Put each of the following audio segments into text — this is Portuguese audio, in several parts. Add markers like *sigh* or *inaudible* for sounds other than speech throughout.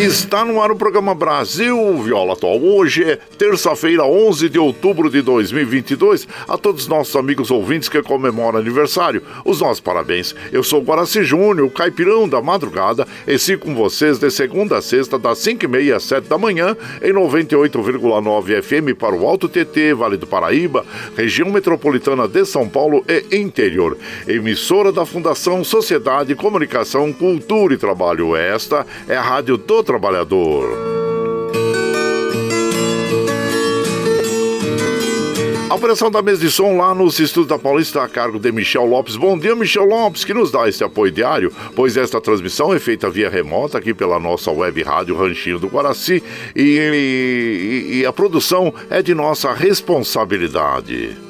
Está no ar o programa Brasil Viola Atual. Hoje é terça-feira, 11 de outubro de 2022. A todos os nossos amigos ouvintes que comemoram aniversário, os nossos parabéns. Eu sou Guaraci Júnior, o caipirão da madrugada, e com vocês de segunda a sexta, das 5h30 às 7 da manhã, em 98,9 FM para o Alto TT, Vale do Paraíba, região metropolitana de São Paulo e interior. Emissora da Fundação Sociedade, Comunicação, Cultura e Trabalho. Esta é a Rádio do trabalhador. A operação da mesa de som lá nos estudos da Paulista a cargo de Michel Lopes. Bom dia, Michel Lopes, que nos dá esse apoio diário, pois esta transmissão é feita via remota aqui pela nossa web rádio Ranchinho do Guaraci e, e, e a produção é de nossa responsabilidade.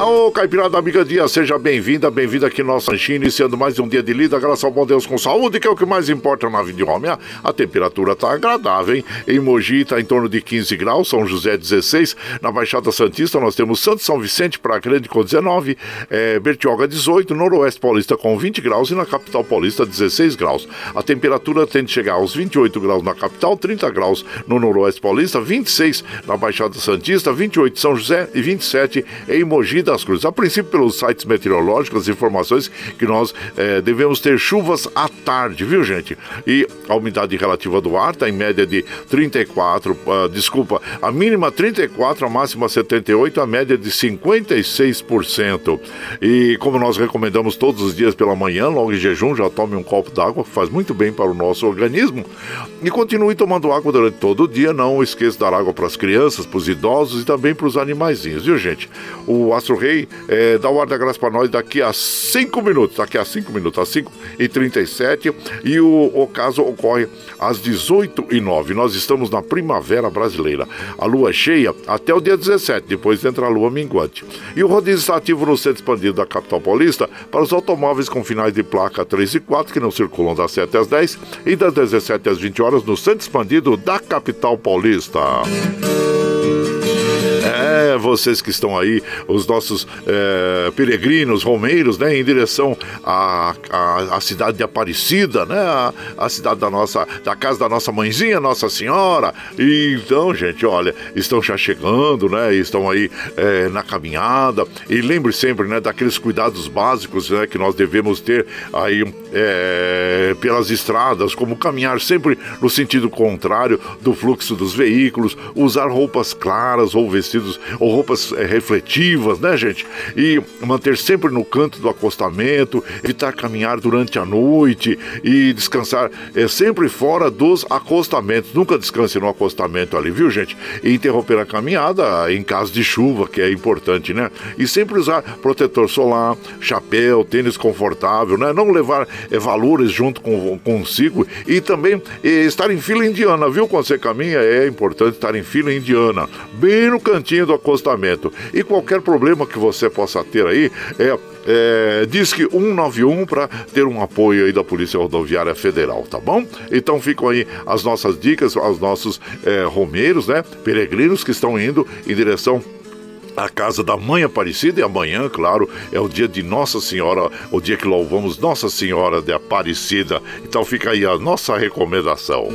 Ô, Caipirada Amiga Dia, seja bem-vinda, bem-vinda aqui no nosso ranchinho, iniciando mais um dia de lida, graças ao bom Deus com saúde, que é o que mais importa na vida de homem. A, temperatura tá agradável, hein? Em Mogi tá em torno de 15 graus, São José 16, na Baixada Santista nós temos Santo São Vicente para Grande com 19, é, Bertioga 18, Noroeste Paulista com 20 graus e na Capital Paulista 16 graus. A temperatura tende a chegar aos 28 graus na capital, 30 graus no Noroeste Paulista, 26 na Baixada Santista, 28 em São José e 27 em Mogi das Cruzes. A princípio, pelos sites meteorológicos, as informações que nós é, devemos ter chuvas à tarde, viu, gente? E a umidade relativa do ar está em média de 34, uh, desculpa, a mínima 34, a máxima 78, a média de 56%. E como nós recomendamos todos os dias pela manhã, logo em jejum, já tome um copo d'água, que faz muito bem para o nosso organismo. E continue tomando água durante todo o dia, não esqueça de dar água para as crianças, para os idosos e também para os animaizinhos, viu, gente? O Astro Rei é, dá o ar da graça para nós daqui a 5 minutos, daqui a 5 minutos, às 5 e 37 e o, o caso ocorre às 18 e 9 Nós estamos na primavera brasileira. A lua é cheia até o dia 17, depois entra a lua minguante. E o rodízio está ativo no centro expandido da capital paulista para os automóveis com finais de placa 3 e 4 que não circulam das 7 às 10 e das 17 às 20 horas no centro expandido da capital paulista. É, vocês que estão aí, os nossos é, peregrinos, romeiros, né, em direção à, à, à, cidade de Aparecida, né, a, cidade da nossa, da casa da nossa mãezinha, Nossa Senhora. E, então, gente, olha, estão já chegando, né, estão aí é, na caminhada. E lembre sempre, né, daqueles cuidados básicos, né, que nós devemos ter aí é, pelas estradas, como caminhar sempre no sentido contrário do fluxo dos veículos, usar roupas claras ou vestidos ou roupas é, refletivas, né, gente? E manter sempre no canto do acostamento, evitar caminhar durante a noite e descansar é, sempre fora dos acostamentos. Nunca descanse no acostamento ali, viu, gente? E interromper a caminhada em caso de chuva, que é importante, né? E sempre usar protetor solar, chapéu, tênis confortável, né? Não levar é, valores junto com consigo e também é, estar em fila indiana, viu? Quando você caminha, é importante estar em fila indiana, bem no cantinho do acostamento. E qualquer problema que você possa ter aí, é, é, diz que 191 para ter um apoio aí da Polícia Rodoviária Federal, tá bom? Então ficam aí as nossas dicas aos nossos é, romeiros, né? Peregrinos que estão indo em direção a casa da Mãe Aparecida e amanhã, claro, é o dia de Nossa Senhora, o dia que louvamos Nossa Senhora de Aparecida. Então fica aí a nossa recomendação.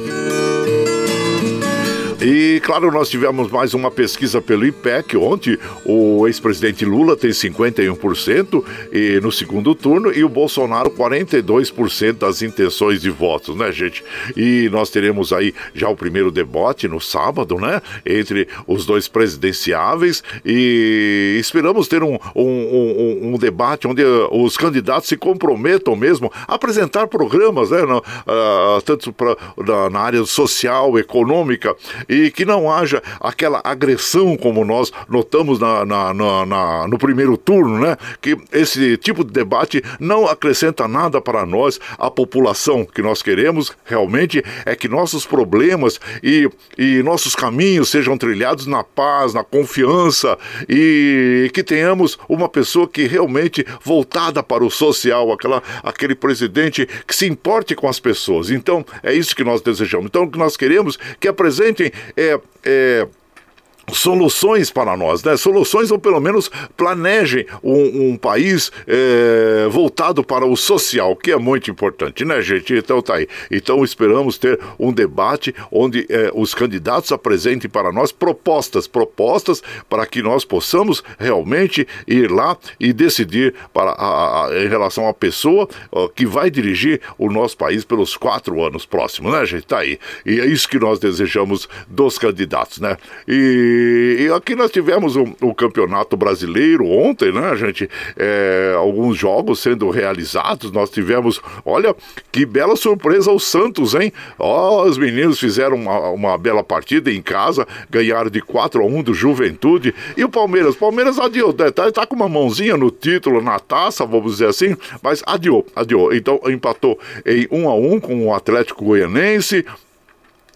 E claro, nós tivemos mais uma pesquisa pelo IPEC ontem. O ex-presidente Lula tem 51% e no segundo turno e o Bolsonaro 42% das intenções de votos, né, gente? E nós teremos aí já o primeiro debate no sábado, né? Entre os dois presidenciáveis e esperamos ter um, um, um, um debate onde os candidatos se comprometam mesmo a apresentar programas, né? Uh, tanto pra, na, na área social, econômica e que não haja aquela agressão como nós notamos na, na, na, na, no primeiro turno, né? Que esse tipo de debate não acrescenta nada para nós, a população que nós queremos realmente é que nossos problemas e, e nossos caminhos sejam trilhados na paz, na confiança e que tenhamos uma pessoa que realmente voltada para o social, aquela, aquele presidente que se importe com as pessoas. Então, é isso que nós desejamos. Então, o que nós queremos que apresentem é, é soluções para nós, né? Soluções ou pelo menos planejem um, um país é, voltado para o social, que é muito importante, né, gente? Então tá aí. Então esperamos ter um debate onde é, os candidatos apresentem para nós propostas, propostas para que nós possamos realmente ir lá e decidir para a, a, em relação à pessoa ó, que vai dirigir o nosso país pelos quatro anos próximos, né, gente? Tá aí. E é isso que nós desejamos dos candidatos, né? E e, aqui nós tivemos o, o, campeonato brasileiro ontem, né, gente? É, alguns jogos sendo realizados. Nós tivemos, olha, que bela surpresa o Santos, hein? Ó, os meninos fizeram uma, uma, bela partida em casa, ganharam de 4 a 1 do Juventude. E o Palmeiras? Palmeiras adiou, né? tá, tá com uma mãozinha no título, na taça, vamos dizer assim, mas adiou, adiou. Então empatou em 1 a 1 com o Atlético Goianense.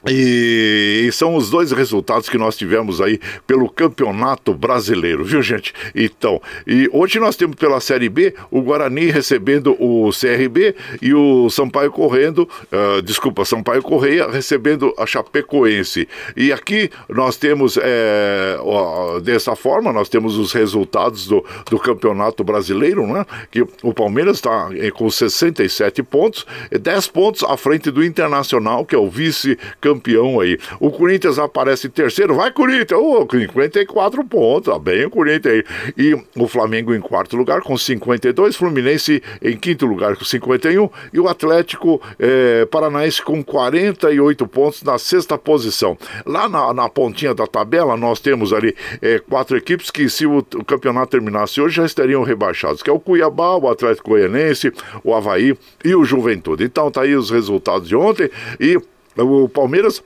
E, são os dois resultados que nós tivemos aí pelo Campeonato Brasileiro, viu, gente? Então, e hoje nós temos pela Série B o Guarani recebendo o CRB e o Sampaio correndo, uh, desculpa, Sampaio Correia recebendo a Chapecoense. E aqui nós temos, é, ó, dessa forma, nós temos os resultados do, do Campeonato Brasileiro, né? Que o Palmeiras está com 67 pontos, 10 pontos à frente do Internacional, que é o vice-campeão campeão aí. O Corinthians aparece em terceiro, vai Corinthians, oh, 54 pontos, tá bem o Corinthians aí. E o Flamengo em quarto lugar com 52, Fluminense em quinto lugar com 51 e o Atlético é, Paranaense com 48 pontos na sexta posição. Lá na, na pontinha da tabela nós temos ali é, quatro equipes que se o, o campeonato terminasse hoje já estariam rebaixados, que é o Cuiabá, o Atlético Goianense, o Havaí e o Juventude. Então tá aí os resultados de ontem e o Palmeiras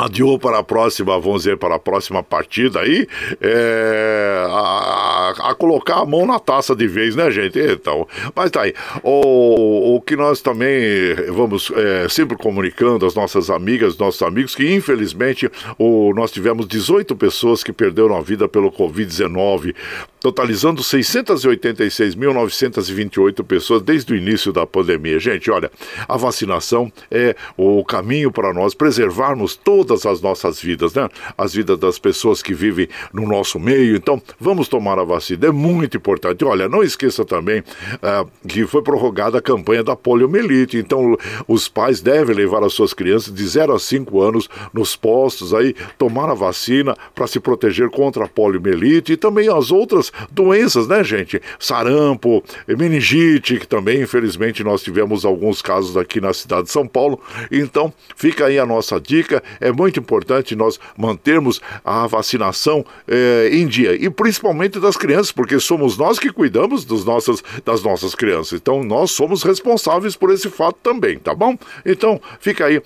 adiou para a próxima, vamos dizer, para a próxima partida aí, é, a, a, colocar a mão na taça de vez, né, gente? Então, mas tá aí. O, o que nós também vamos é, sempre comunicando às nossas amigas, nossos amigos, que infelizmente o, nós tivemos 18 pessoas que perderam a vida pelo Covid-19 totalizando 686.928 pessoas desde o início da pandemia. Gente, olha, a vacinação é o caminho para nós preservarmos todas as nossas vidas, né? As vidas das pessoas que vivem no nosso meio. Então, vamos tomar a vacina. É muito importante. Olha, não esqueça também uh, que foi prorrogada a campanha da poliomielite. Então, os pais devem levar as suas crianças de 0 a 5 anos nos postos aí, tomar a vacina para se proteger contra a poliomielite e também as outras doenças, né, gente? Sarampo, meningite, que também, infelizmente, nós tivemos alguns casos aqui na cidade de São Paulo. Então, fica aí a nossa dica. É muito importante nós mantermos a vacinação eh, em dia. E principalmente das crianças, porque somos nós que cuidamos dos nossas, das nossas crianças. Então, nós somos responsáveis por esse fato também, tá bom? Então, fica aí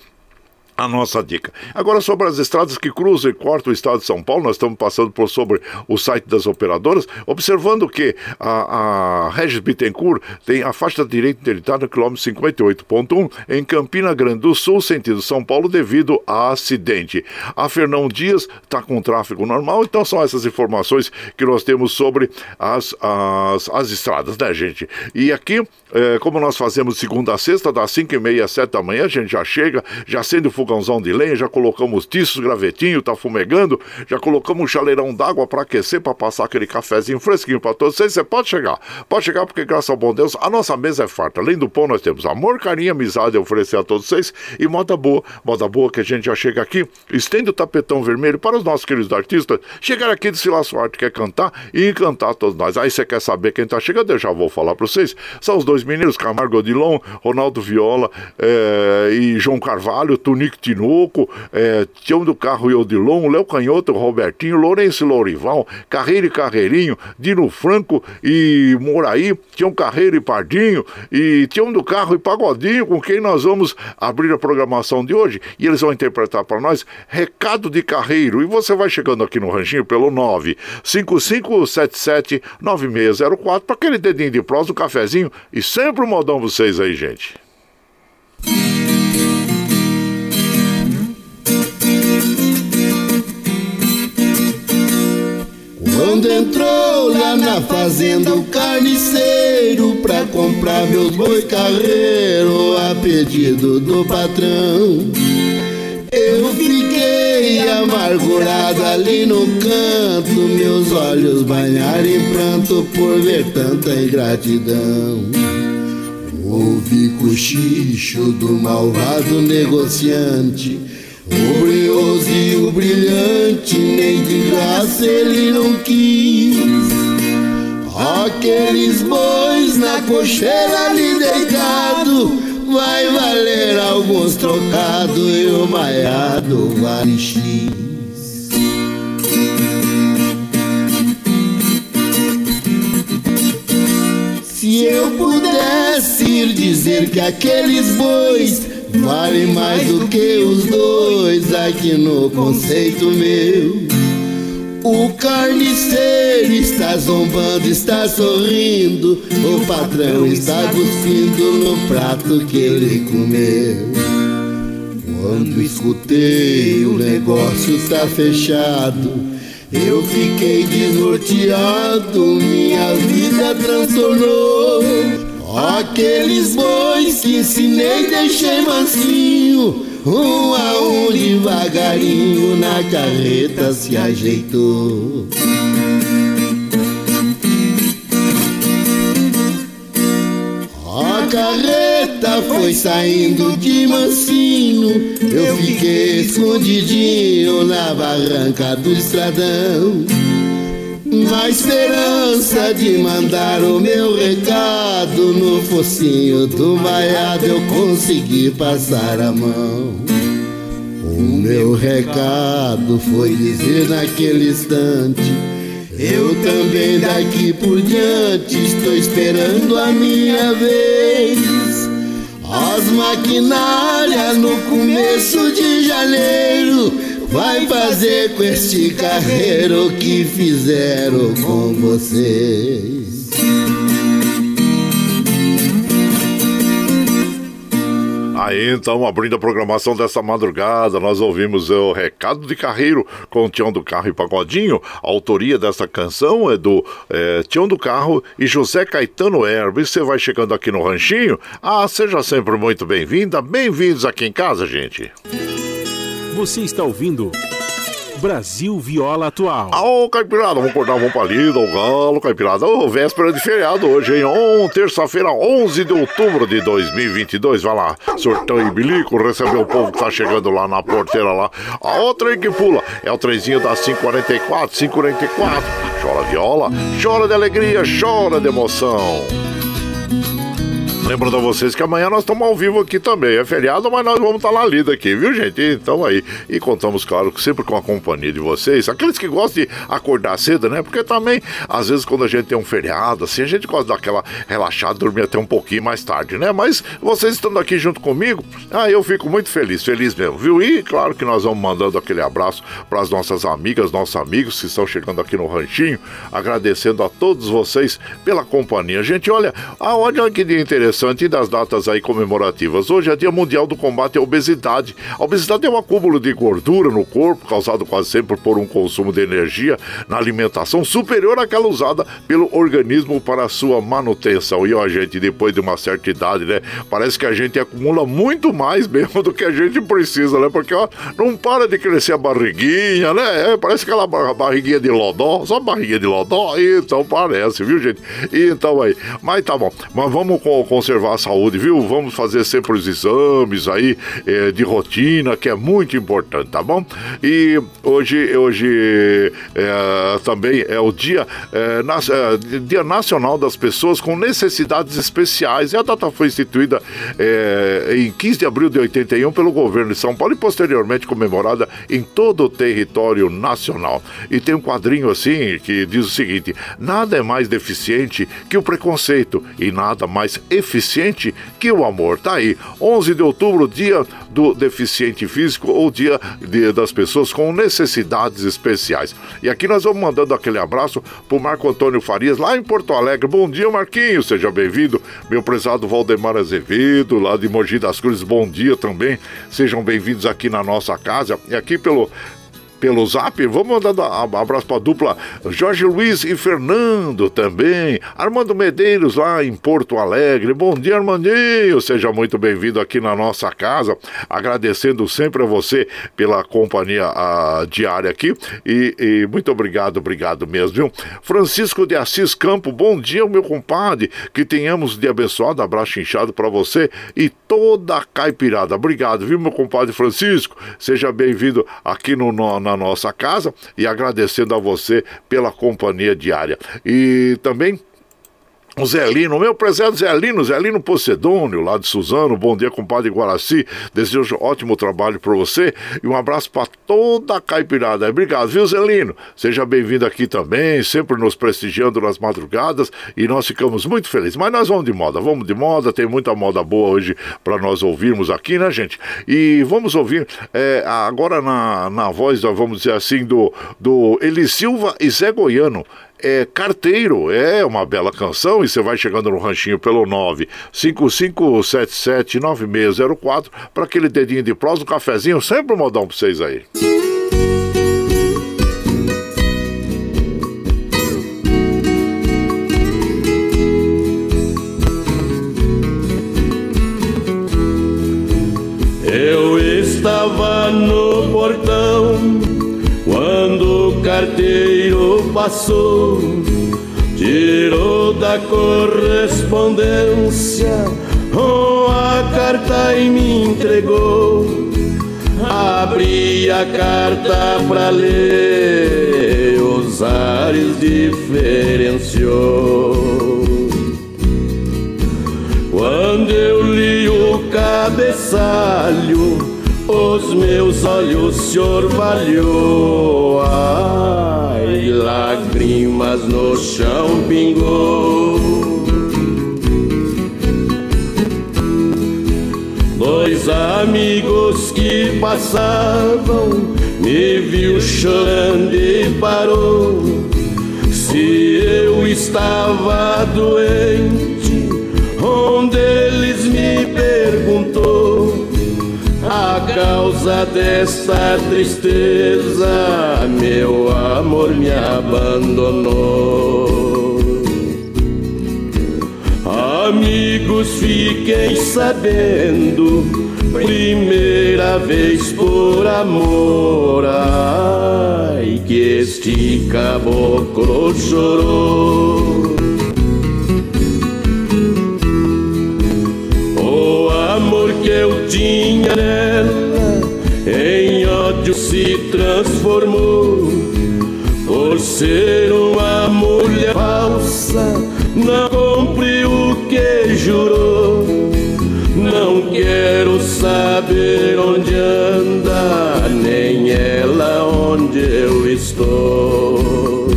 a nossa dica. Agora, sobre as estradas que cruzam e cortam o estado de São Paulo, nós estamos passando por sobre o site das operadoras, observando que a, a Regis Bittencourt tem a faixa direita interditada no quilômetro 58.1 em Campina Grande do Sul, sentido São Paulo, devido a acidente. A Fernão Dias está com tráfego normal, então são essas informações que nós temos sobre as, as, as estradas, né, gente? E aqui, é, como nós fazemos segunda a sexta, das 5 e meia às 7 da manhã, a gente já chega, já sendo fogãozão de lenha, já colocamos tiços, gravetinho, tá fumegando, já colocamos um chaleirão d'água para aquecer, para passar aquele cafezinho fresquinho para todos vocês. Você pode chegar, pode chegar porque, graças ao bom Deus, a nossa mesa é farta. Além do pão, nós temos amor, carinho, amizade a oferecer a todos vocês e moda boa, moda boa que a gente já chega aqui, estende o tapetão vermelho para os nossos queridos artistas chegar aqui de Silas arte, quer cantar e encantar todos nós. Aí você quer saber quem tá chegando? Eu já vou falar para vocês. São os dois meninos, Camargo Odilon, Ronaldo Viola é, e João Carvalho, Tunico Tinoco, é, Tião do Carro e Odilon, Léo Canhoto, Robertinho, Lourenço Lourival, Carreiro e Carreirinho, Dino Franco e Moraí, Tião Carreiro e Pardinho, e Tião do Carro e Pagodinho, com quem nós vamos abrir a programação de hoje. E eles vão interpretar para nós Recado de Carreiro. E você vai chegando aqui no Ranchinho pelo 955779604 para aquele dedinho de prós do cafezinho e sempre um modão vocês aí, gente. Quando entrou lá na fazenda o carniceiro Pra comprar meus boi carreiro A pedido do patrão. Eu fiquei amargurado ali no canto Meus olhos banharam em pranto Por ver tanta ingratidão. Ouvi cochicho do malvado negociante o brilhoso e o brilhante, nem de graça ele não quis. Aqueles bois na cocheira ali deitado, vai valer alguns trocados e o maiado vale X. Se eu pudesse dizer que aqueles bois Vale mais do que os dois aqui no conceito meu. O carniceiro está zombando, está sorrindo. O patrão está cuspindo no prato que ele comeu. Quando escutei o negócio está fechado, eu fiquei desnorteado, minha vida transtornou. Aqueles bois que ensinei deixei mansinho, um a um devagarinho na carreta se ajeitou. A carreta foi saindo de mansinho, eu fiquei escondidinho na barranca do estradão. Na esperança de mandar o meu recado no focinho do vaiado, eu consegui passar a mão. O meu recado foi dizer naquele instante eu também daqui por diante estou esperando a minha vez. As maquinárias no começo de janeiro vai fazer com este carreiro que fizeram com vocês. Aí então, abrindo a programação dessa madrugada, nós ouvimos o Recado de Carreiro com o Tião do Carro e Pagodinho. A autoria dessa canção é do é, Tião do Carro e José Caetano Herbo. E você vai chegando aqui no Ranchinho? Ah, seja sempre muito bem-vinda, bem-vindos aqui em casa, gente. Você está ouvindo Brasil Viola Atual. Ô, Caipirada, vamos acordar, vamos pra lida, o galo, Caipirada. Ô, véspera de feriado hoje, hein? On, terça-feira, 11 de outubro de 2022. Vai lá, surtão e bilico, receber o povo que tá chegando lá na porteira lá. A outra aí que pula é o trenzinho da 544, 544. Chora viola, chora de alegria, chora de emoção. Lembrando a vocês que amanhã nós estamos ao vivo aqui também. É feriado, mas nós vamos estar lá lida aqui, viu, gente? Então aí. E contamos, claro, sempre com a companhia de vocês. Aqueles que gostam de acordar cedo, né? Porque também, às vezes, quando a gente tem um feriado, assim, a gente gosta de dar aquela relaxada, dormir até um pouquinho mais tarde, né? Mas vocês estando aqui junto comigo, aí eu fico muito feliz, feliz mesmo, viu? E claro que nós vamos mandando aquele abraço para as nossas amigas, nossos amigos que estão chegando aqui no Ranchinho, agradecendo a todos vocês pela companhia. Gente, olha, olha que dia interessante interessante das datas aí comemorativas. Hoje é Dia Mundial do Combate à Obesidade. A obesidade é um acúmulo de gordura no corpo, causado quase sempre por um consumo de energia na alimentação superior àquela usada pelo organismo para sua manutenção. E ó, gente, depois de uma certa idade, né? Parece que a gente acumula muito mais *laughs* mesmo do que a gente precisa, né? Porque ó, não para de crescer a barriguinha, né? É, parece aquela barriguinha de lodó, só barriguinha de lodó. Então parece, viu, gente? Então aí. Mas tá bom. Mas vamos com, com conservar a saúde, viu? Vamos fazer sempre os exames aí é, de rotina, que é muito importante, tá bom? E hoje, hoje é, também é o dia, é, na, dia Nacional das Pessoas com Necessidades Especiais. E a data foi instituída em 15 de abril de 81 pelo governo de São Paulo e posteriormente comemorada em todo o território nacional. E tem um quadrinho assim que diz o seguinte: nada é mais deficiente que o preconceito e nada mais eficiente deficiente que o amor. Tá aí, 11 de outubro, dia do deficiente físico ou dia das pessoas com necessidades especiais. E aqui nós vamos mandando aquele abraço pro Marco Antônio Farias, lá em Porto Alegre. Bom dia, Marquinhos, seja bem-vindo. Meu prezado Valdemar Azevedo, lá de Mogi das Cruzes, bom dia também. Sejam bem-vindos aqui na nossa casa. E aqui pelo pelo zap. Vamos mandar um abraço para a dupla Jorge Luiz e Fernando também. Armando Medeiros lá em Porto Alegre. Bom dia, Armandinho. Seja muito bem-vindo aqui na nossa casa. Agradecendo sempre a você pela companhia a, diária aqui. E, e, muito obrigado, obrigado mesmo, viu? Francisco de Assis Campo, bom dia, meu compadre. Que tenhamos de abençoado. Abraço inchado para você e toda a caipirada. Obrigado, viu, meu compadre Francisco? Seja bem-vindo aqui no, no na nossa casa e agradecendo a você pela companhia diária. E também o Zelino, meu prezado Zelino, Zelino Pocedônio, lá de Suzano, bom dia, compadre Guaraci, desejo ótimo trabalho para você e um abraço para toda a caipirada. Obrigado, viu, Zelino? Seja bem-vindo aqui também, sempre nos prestigiando nas madrugadas e nós ficamos muito felizes. Mas nós vamos de moda, vamos de moda, tem muita moda boa hoje para nós ouvirmos aqui, né, gente? E vamos ouvir é, agora na, na voz, vamos dizer assim, do, do Eli Silva e Zé Goiano é Carteiro, é uma bela canção e você vai chegando no ranchinho pelo 955779604 para aquele dedinho de prós, um cafezinho, sempre um modão para vocês aí. Passou, tirou da correspondência oh, a carta e me entregou. Abri a carta pra ler, os ares diferenciou. Quando eu li o cabeçalho, os meus olhos se orvalhou. Ai, lágrimas no chão pingou. Dois amigos que passavam me viu chorando e parou. Se eu estava doente, onde causa dessa tristeza, meu amor me abandonou. Amigos, fiquem sabendo, primeira vez por amor, ai que este caboclo chorou. Eu tinha nela em ódio se transformou por ser uma mulher falsa não cumpre o que jurou. Não quero saber onde anda, nem ela onde eu estou.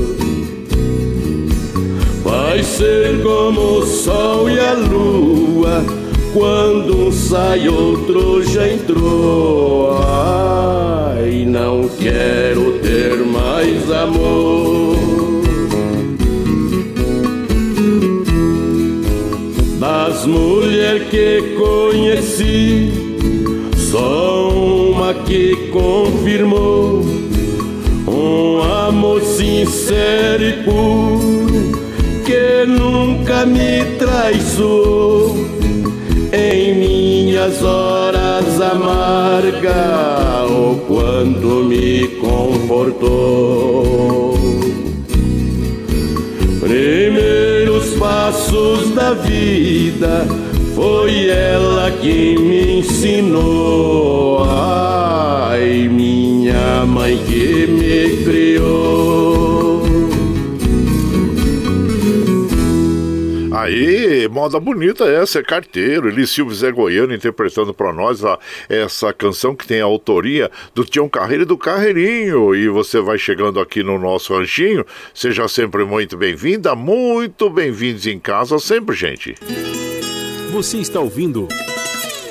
Vai ser como o sol e a lua, quando sai, outro já entrou. Ai, não quero ter mais amor. Das mulheres que conheci, só uma que confirmou um amor sincero e puro que nunca me traiçoou minhas horas amargas ou quando me confortou. Primeiros passos da vida foi ela que me ensinou. Ai, minha mãe que me criou. Aí, moda bonita essa, é carteiro. Eli Silva Zé Goiano interpretando para nós a, essa canção que tem a autoria do Tião Carreiro e do Carreirinho. E você vai chegando aqui no nosso ranchinho. Seja sempre muito bem-vinda, muito bem-vindos em casa sempre, gente. Você está ouvindo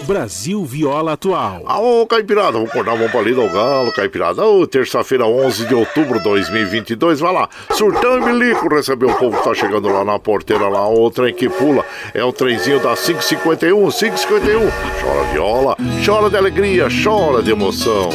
Brasil Viola Atual. Ô, Caipirada, vamos acordar, vamos pra ao galo, Caipirada. Ô, terça-feira, 11 de outubro de 2022, vai lá. Surtão e Milico recebeu o povo que tá chegando lá na porteira, lá, o trem que pula. É o trenzinho da 551, 551. Chora viola, chora de alegria, chora de emoção.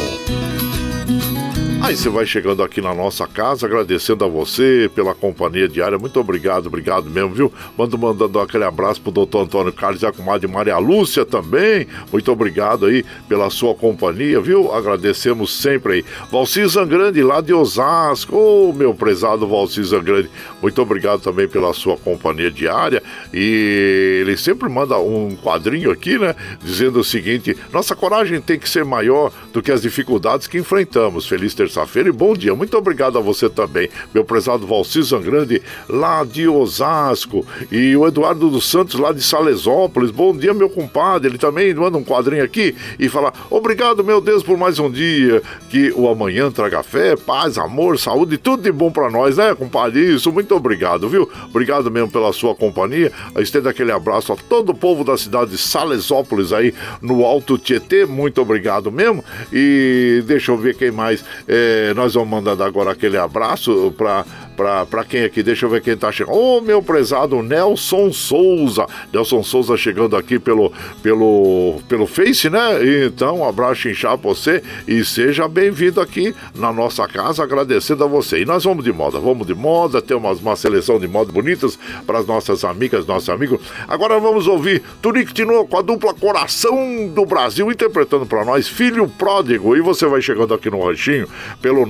Aí você vai chegando aqui na nossa casa, agradecendo a você pela companhia diária. Muito obrigado, obrigado mesmo, viu? Mando mandando aquele abraço pro doutor Antônio Carlos e a comadre Maria Lúcia também. Muito obrigado aí pela sua companhia, viu? Agradecemos sempre aí. Valci Zangrande, lá de Osasco. Ô, oh, meu prezado Valci Zangrande, muito obrigado também pela sua companhia diária. E ele sempre manda um quadrinho aqui, né? Dizendo o seguinte: nossa coragem tem que ser maior do que as dificuldades que enfrentamos. Feliz terça terça-feira e bom dia. Muito obrigado a você também, meu prezado Valci Zangrande, lá de Osasco, e o Eduardo dos Santos, lá de Salesópolis. Bom dia, meu compadre. Ele também manda um quadrinho aqui e fala: Obrigado, meu Deus, por mais um dia. Que o amanhã traga fé, paz, amor, saúde, tudo de bom para nós, né, compadre? Isso, muito obrigado, viu? Obrigado mesmo pela sua companhia. Estendo aquele abraço a todo o povo da cidade de Salesópolis aí no Alto Tietê. Muito obrigado mesmo. E deixa eu ver quem mais. É, é, nós vamos mandar agora aquele abraço para para quem aqui? Deixa eu ver quem tá chegando. Ô, oh, meu prezado Nelson Souza. Nelson Souza chegando aqui pelo, pelo, pelo Face, né? Então, um abraço inchado pra você e seja bem-vindo aqui na nossa casa, agradecendo a você. E nós vamos de moda, vamos de moda, temos uma seleção de modas bonitas para as nossas amigas, nossos amigos. Agora vamos ouvir Tunique Tino com a dupla Coração do Brasil, interpretando para nós Filho Pródigo. E você vai chegando aqui no ranchinho pelo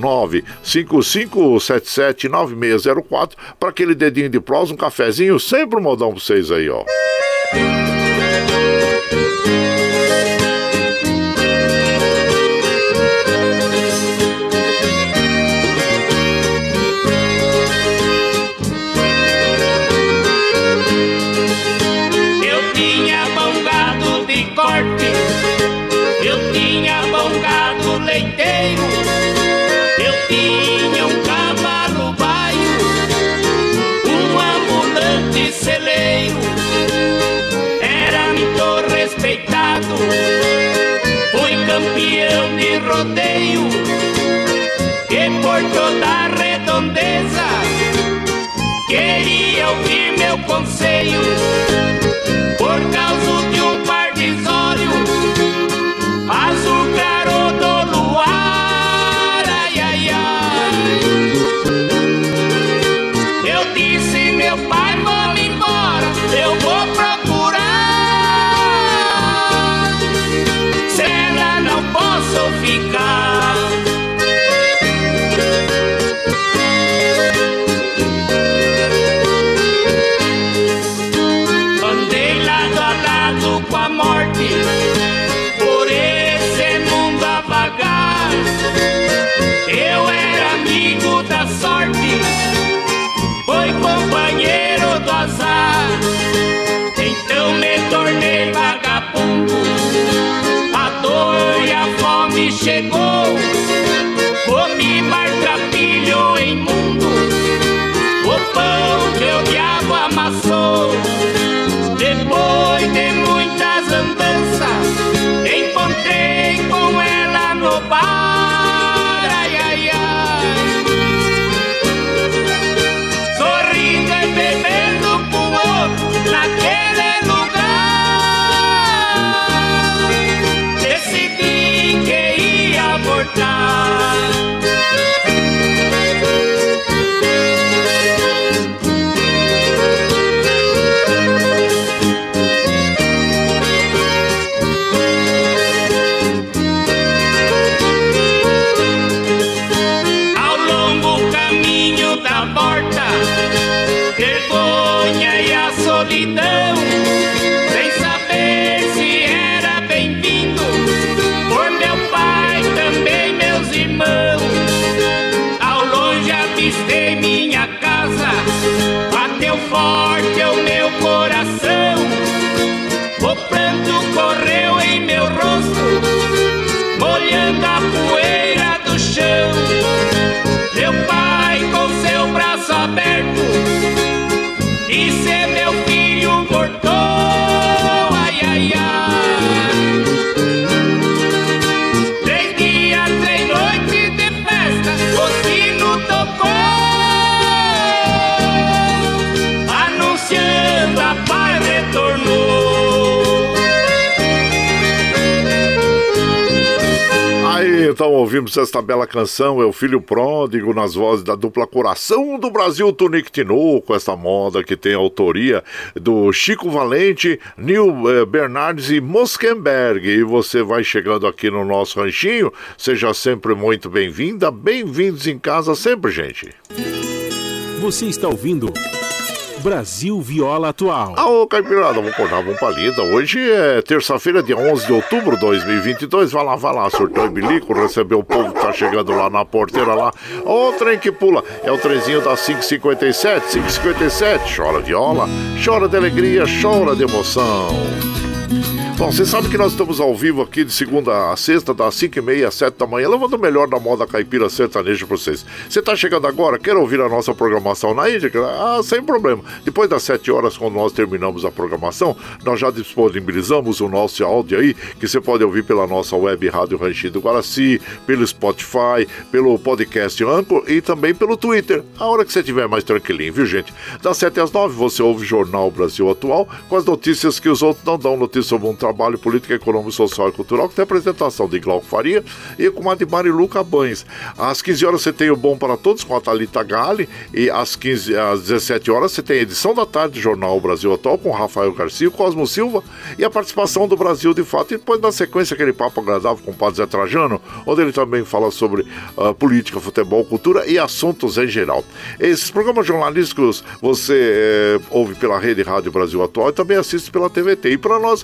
955779604 para aquele dedinho de prosa, um cafezinho, sempre um modão para vocês aí, ó. Por causa pão que o diabo amassou. Depois de muitas andanças, encontrei com ela no bar. somebody. Então ouvimos esta bela canção, É o Filho Pródigo, nas vozes da dupla Coração do Brasil, Tunic Tinoco, essa moda que tem autoria do Chico Valente, Neil eh, Bernardes e Moskenberg. E você vai chegando aqui no nosso ranchinho, seja sempre muito bem-vinda, bem-vindos em casa sempre, gente. Você está ouvindo. Brasil Viola Atual. Ô, Caipirada, vamos cortar uma palida. Hoje é terça-feira, dia 11 de outubro de 2022. Vai lá, vai lá, surtou e bilico, recebeu o povo que tá chegando lá na porteira lá. Ô, trem que pula, é o trenzinho da 557, 557. Chora viola, chora de alegria, chora de emoção. Bom, você sabe que nós estamos ao vivo aqui de segunda a sexta, das 5 e meia às 7 da manhã, levando o melhor da moda caipira sertaneja para vocês. Você está chegando agora, quer ouvir a nossa programação na íntegra? Ah, sem problema. Depois das 7 horas, quando nós terminamos a programação, nós já disponibilizamos o nosso áudio aí, que você pode ouvir pela nossa web Rádio Ranchinho do Guaraci, pelo Spotify, pelo podcast Anchor e também pelo Twitter. A hora que você estiver mais tranquilinho, viu, gente? Das 7 às 9 você ouve o Jornal Brasil Atual com as notícias que os outros não dão notícia sobre um trabalho Trabalho, Política, Econômica, Social e Cultural, que tem apresentação de Glauco Faria e com a de Marilu Cabanes. Às 15 horas você tem o Bom para Todos com a Thalita Gale e às, 15, às 17 horas você tem a edição da tarde do Jornal Brasil Atual com Rafael Garcia, Cosmo Silva e a participação do Brasil de Fato. E depois, na sequência, aquele papo agradável com o Padre Zé Trajano, onde ele também fala sobre uh, política, futebol, cultura e assuntos em geral. Esses programas jornalísticos você eh, ouve pela Rede Rádio Brasil Atual e também assiste pela TVT. E para nós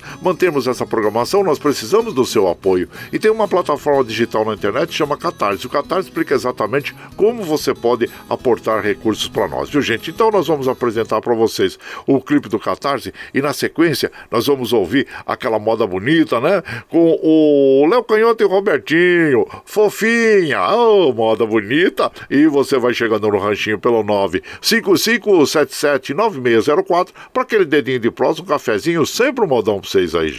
mantermos essa programação, nós precisamos do seu apoio. E tem uma plataforma digital na internet que chama Catarse. O Catarse explica exatamente como você pode aportar recursos para nós, viu gente? Então nós vamos apresentar para vocês o clipe do Catarse e na sequência nós vamos ouvir aquela moda bonita, né? Com o Léo Canhoto e o Robertinho, fofinha, oh, moda bonita. E você vai chegando no ranchinho pelo 955779604 para aquele dedinho de próximo, um cafezinho, sempre um modão para vocês aí, gente.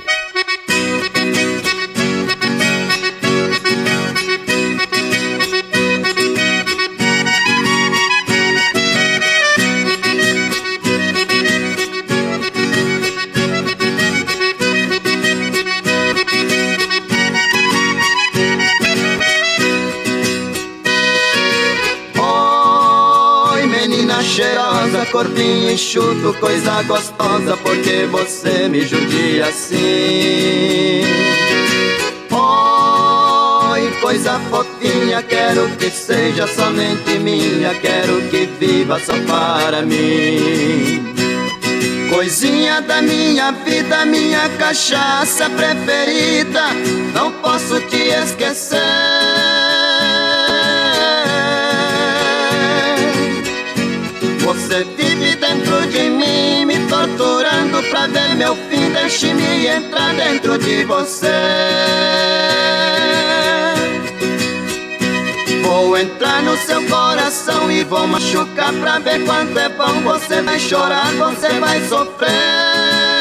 Corpinho enxuto, coisa gostosa, porque você me judia assim. Oi, coisa fofinha, quero que seja somente minha, quero que viva só para mim. Coisinha da minha vida, minha cachaça preferida, não posso te esquecer. Você vive dentro de mim, me torturando pra ver meu fim. Deixe-me entrar dentro de você. Vou entrar no seu coração e vou machucar pra ver quanto é bom. Você vai chorar, você vai sofrer.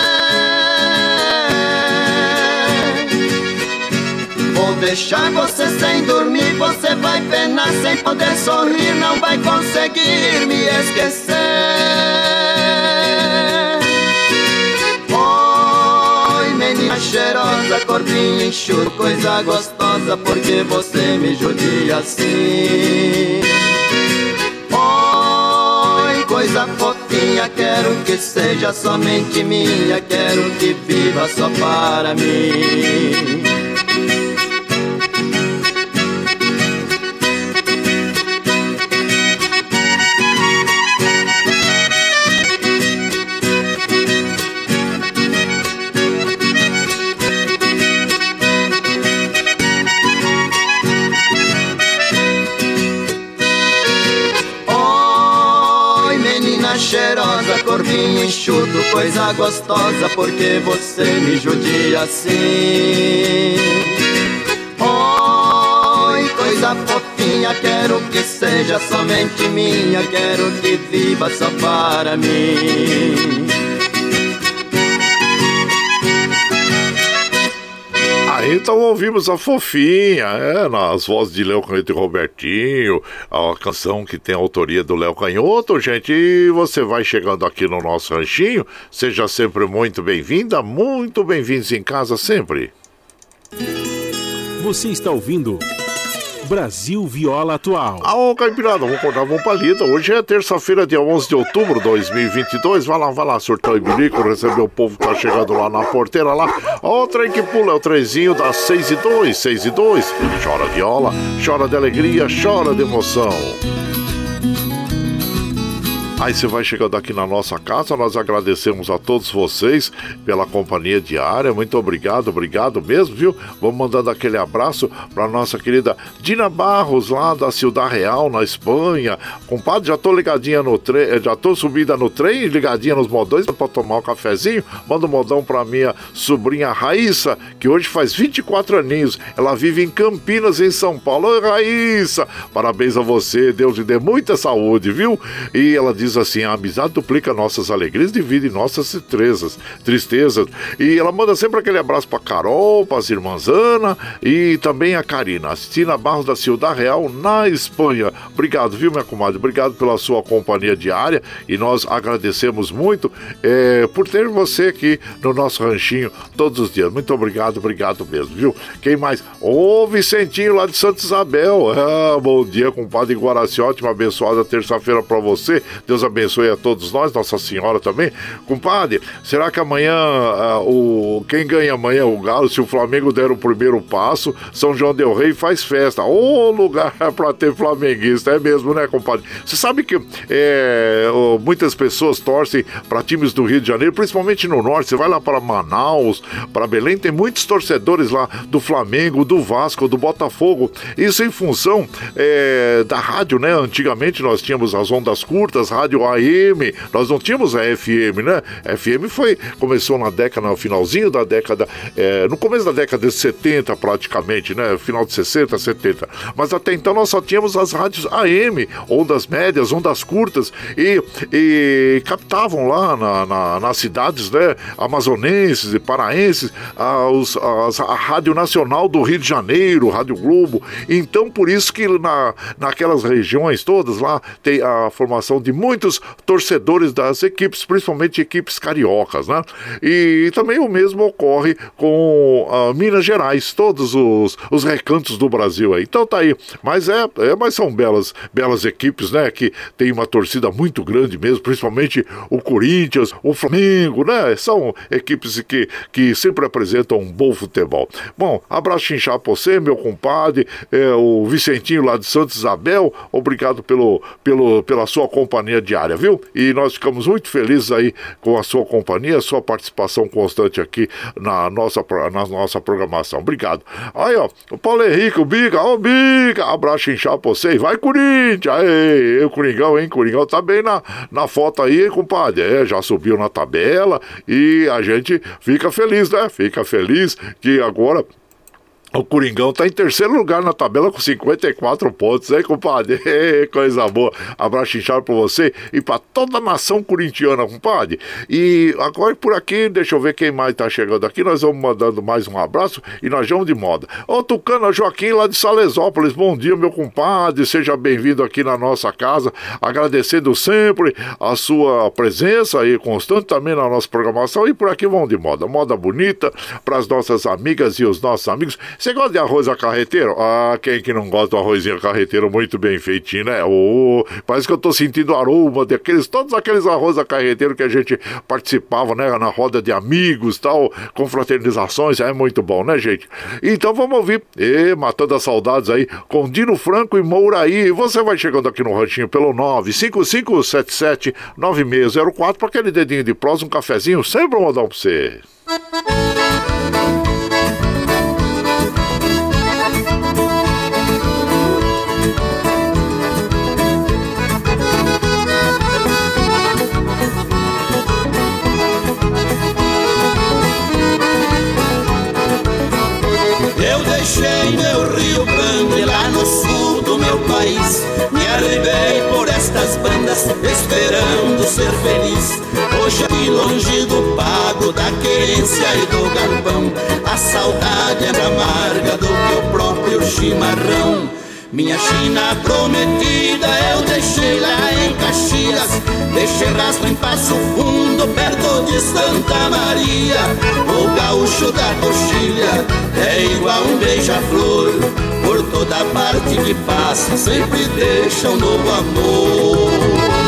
Deixar você sem dormir, você vai penar sem poder sorrir, não vai conseguir me esquecer. Oi, menina cheirosa, corpinho enxuto, coisa gostosa, porque você me judia assim. Oi, coisa fofinha, quero que seja somente minha, quero que viva só para mim. Corpinho enxuto, coisa gostosa, porque você me judia assim. Oi, coisa fofinha, quero que seja somente minha, quero que viva só para mim. Então ouvimos a Fofinha, é, nas vozes de Léo Canhoto e Robertinho, a canção que tem a autoria do Léo Canhoto, gente. E você vai chegando aqui no nosso ranchinho, seja sempre muito bem-vinda, muito bem-vindos em casa sempre. Você está ouvindo. Brasil Viola Atual. Ah, ô Caipirada, vamos acordar, vamos pra lida. Hoje é terça-feira, dia 11 de outubro de 2022. Vai lá, vai lá, surtão e bilico, receber o povo que tá chegando lá na porteira lá. Ó, o trem que pula, é o trezinho das 6 e 2, 6 e 2. Chora viola, chora de alegria, chora de emoção. Aí você vai chegando aqui na nossa casa, nós agradecemos a todos vocês pela companhia diária. Muito obrigado, obrigado mesmo, viu? Vamos mandando aquele abraço para nossa querida Dina Barros, lá da Ciudad Real, na Espanha. Compadre, já tô ligadinha no trem, já tô subida no trem, ligadinha nos modões para tomar um cafezinho. Manda um modão para minha sobrinha Raíssa, que hoje faz 24 aninhos. Ela vive em Campinas, em São Paulo. Oi, Raíssa, parabéns a você, Deus lhe dê muita saúde, viu? E ela diz assim: a amizade duplica nossas alegrias, divide nossas tristezas, tristezas. E ela manda sempre aquele abraço para Carol, para as irmãs Ana e também a Karina. Cristina Barros da Ciudad Real, na Espanha. Obrigado, viu, minha comadre? Obrigado pela sua companhia diária e nós agradecemos muito é, por ter você aqui no nosso ranchinho todos os dias. Muito obrigado, obrigado mesmo, viu? Quem mais? Ô, Vicentinho lá de Santa Isabel. Ah, bom dia, compadre Guaraci. Ótima, abençoada terça-feira para você. Deus abençoe a todos nós, Nossa Senhora também. Compadre, será que amanhã ah, o quem ganha amanhã o Galo? Se o Flamengo der o primeiro passo, São João Del Rei faz festa. Ô lugar *laughs* para ter flamenguista, é mesmo, né, compadre? Você sabe que é, muitas pessoas torcem para times do Rio de Janeiro, principalmente no norte. Você vai lá para Manaus, para Belém, tem muitos torcedores lá do Flamengo, do Vasco, do Botafogo. Isso em função é, da rádio, né? Antigamente nós tínhamos as ondas curtas, rádio AM, nós não tínhamos a FM, né? A FM foi, começou na década, no finalzinho da década, é, no começo da década de 70 praticamente, né? Final de 60, 70. Mas até então nós só tínhamos as rádios AM, ondas médias, ondas curtas, e, e captavam lá na, na, nas cidades, né? Amazonenses e paraenses, a, os, a, a Rádio Nacional do Rio de Janeiro, Rádio Globo. Então, por isso que na, naquelas regiões todas lá tem a formação de muitos torcedores das equipes, principalmente equipes cariocas, né? E também o mesmo ocorre com uh, Minas Gerais, todos os, os recantos do Brasil aí. Então tá aí. Mas é, é mas são belas, belas equipes, né? Que tem uma torcida muito grande mesmo, principalmente o Corinthians, o Flamengo, né? São equipes que, que sempre apresentam um bom futebol. Bom, abraço inchar pra você, meu compadre, é, o Vicentinho lá de Santa Isabel, obrigado pelo, pelo, pela sua companhia diária, viu? E nós ficamos muito felizes aí com a sua companhia, a sua participação constante aqui na nossa, na nossa programação. Obrigado. Aí, ó, o Paulo Henrique, o Biga, ô Biga, abraço inchar pra você, vai Corinthians, aí, o Coringão, hein, Coringão tá bem na, na foto aí, hein, compadre, é, já subiu na tabela e a gente fica feliz, né? Fica feliz que agora o Coringão tá em terceiro lugar na tabela com 54 pontos, hein, compadre? *laughs* Coisa boa. Abraço inchado pra você e pra toda a nação corintiana, compadre. E agora por aqui, deixa eu ver quem mais tá chegando aqui. Nós vamos mandando mais um abraço e nós vamos de moda. Ô, Tucana Joaquim, lá de Salesópolis. Bom dia, meu compadre. Seja bem-vindo aqui na nossa casa. Agradecendo sempre a sua presença aí constante também na nossa programação. E por aqui vamos de moda. Moda bonita para as nossas amigas e os nossos amigos. Você gosta de arroz a carreteiro? Ah, quem que não gosta do arrozinho carreteiro muito bem feitinho, né? Oh, parece que eu tô sentindo aroma daqueles, todos aqueles arroz a carreteiro que a gente participava, né? Na roda de amigos tal, com fraternizações, é muito bom, né, gente? Então vamos ouvir, e, matando as saudades aí, com Dino Franco e Mouraí. Você vai chegando aqui no ranchinho pelo 955779604 para aquele dedinho de prós, um cafezinho, sempre um modão pra você. Esperando ser feliz. Hoje aqui longe do pago, da querência e do galpão, a saudade é amarga do que o próprio chimarrão. Minha China prometida eu deixei lá em Caxias. Deixei rastro em Passo Fundo, perto de Santa Maria. O gaúcho da coxilha é igual um beija-flor. Por toda parte que passa sempre deixa um novo amor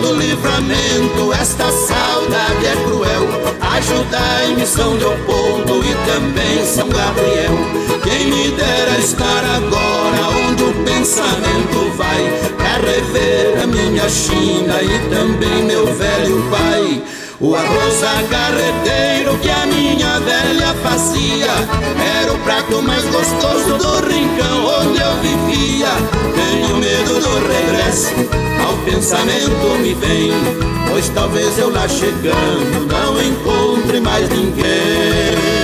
do livramento, esta saudade é cruel. Ajudai-me, São Leopoldo e também São Gabriel. Quem me dera estar agora onde o pensamento vai, para rever a minha China e também meu velho pai. O arroz carreteiro que a minha velha fazia Era o prato mais gostoso do rincão onde eu vivia. Tenho medo do regresso, ao pensamento me vem Pois talvez eu lá chegando não encontre mais ninguém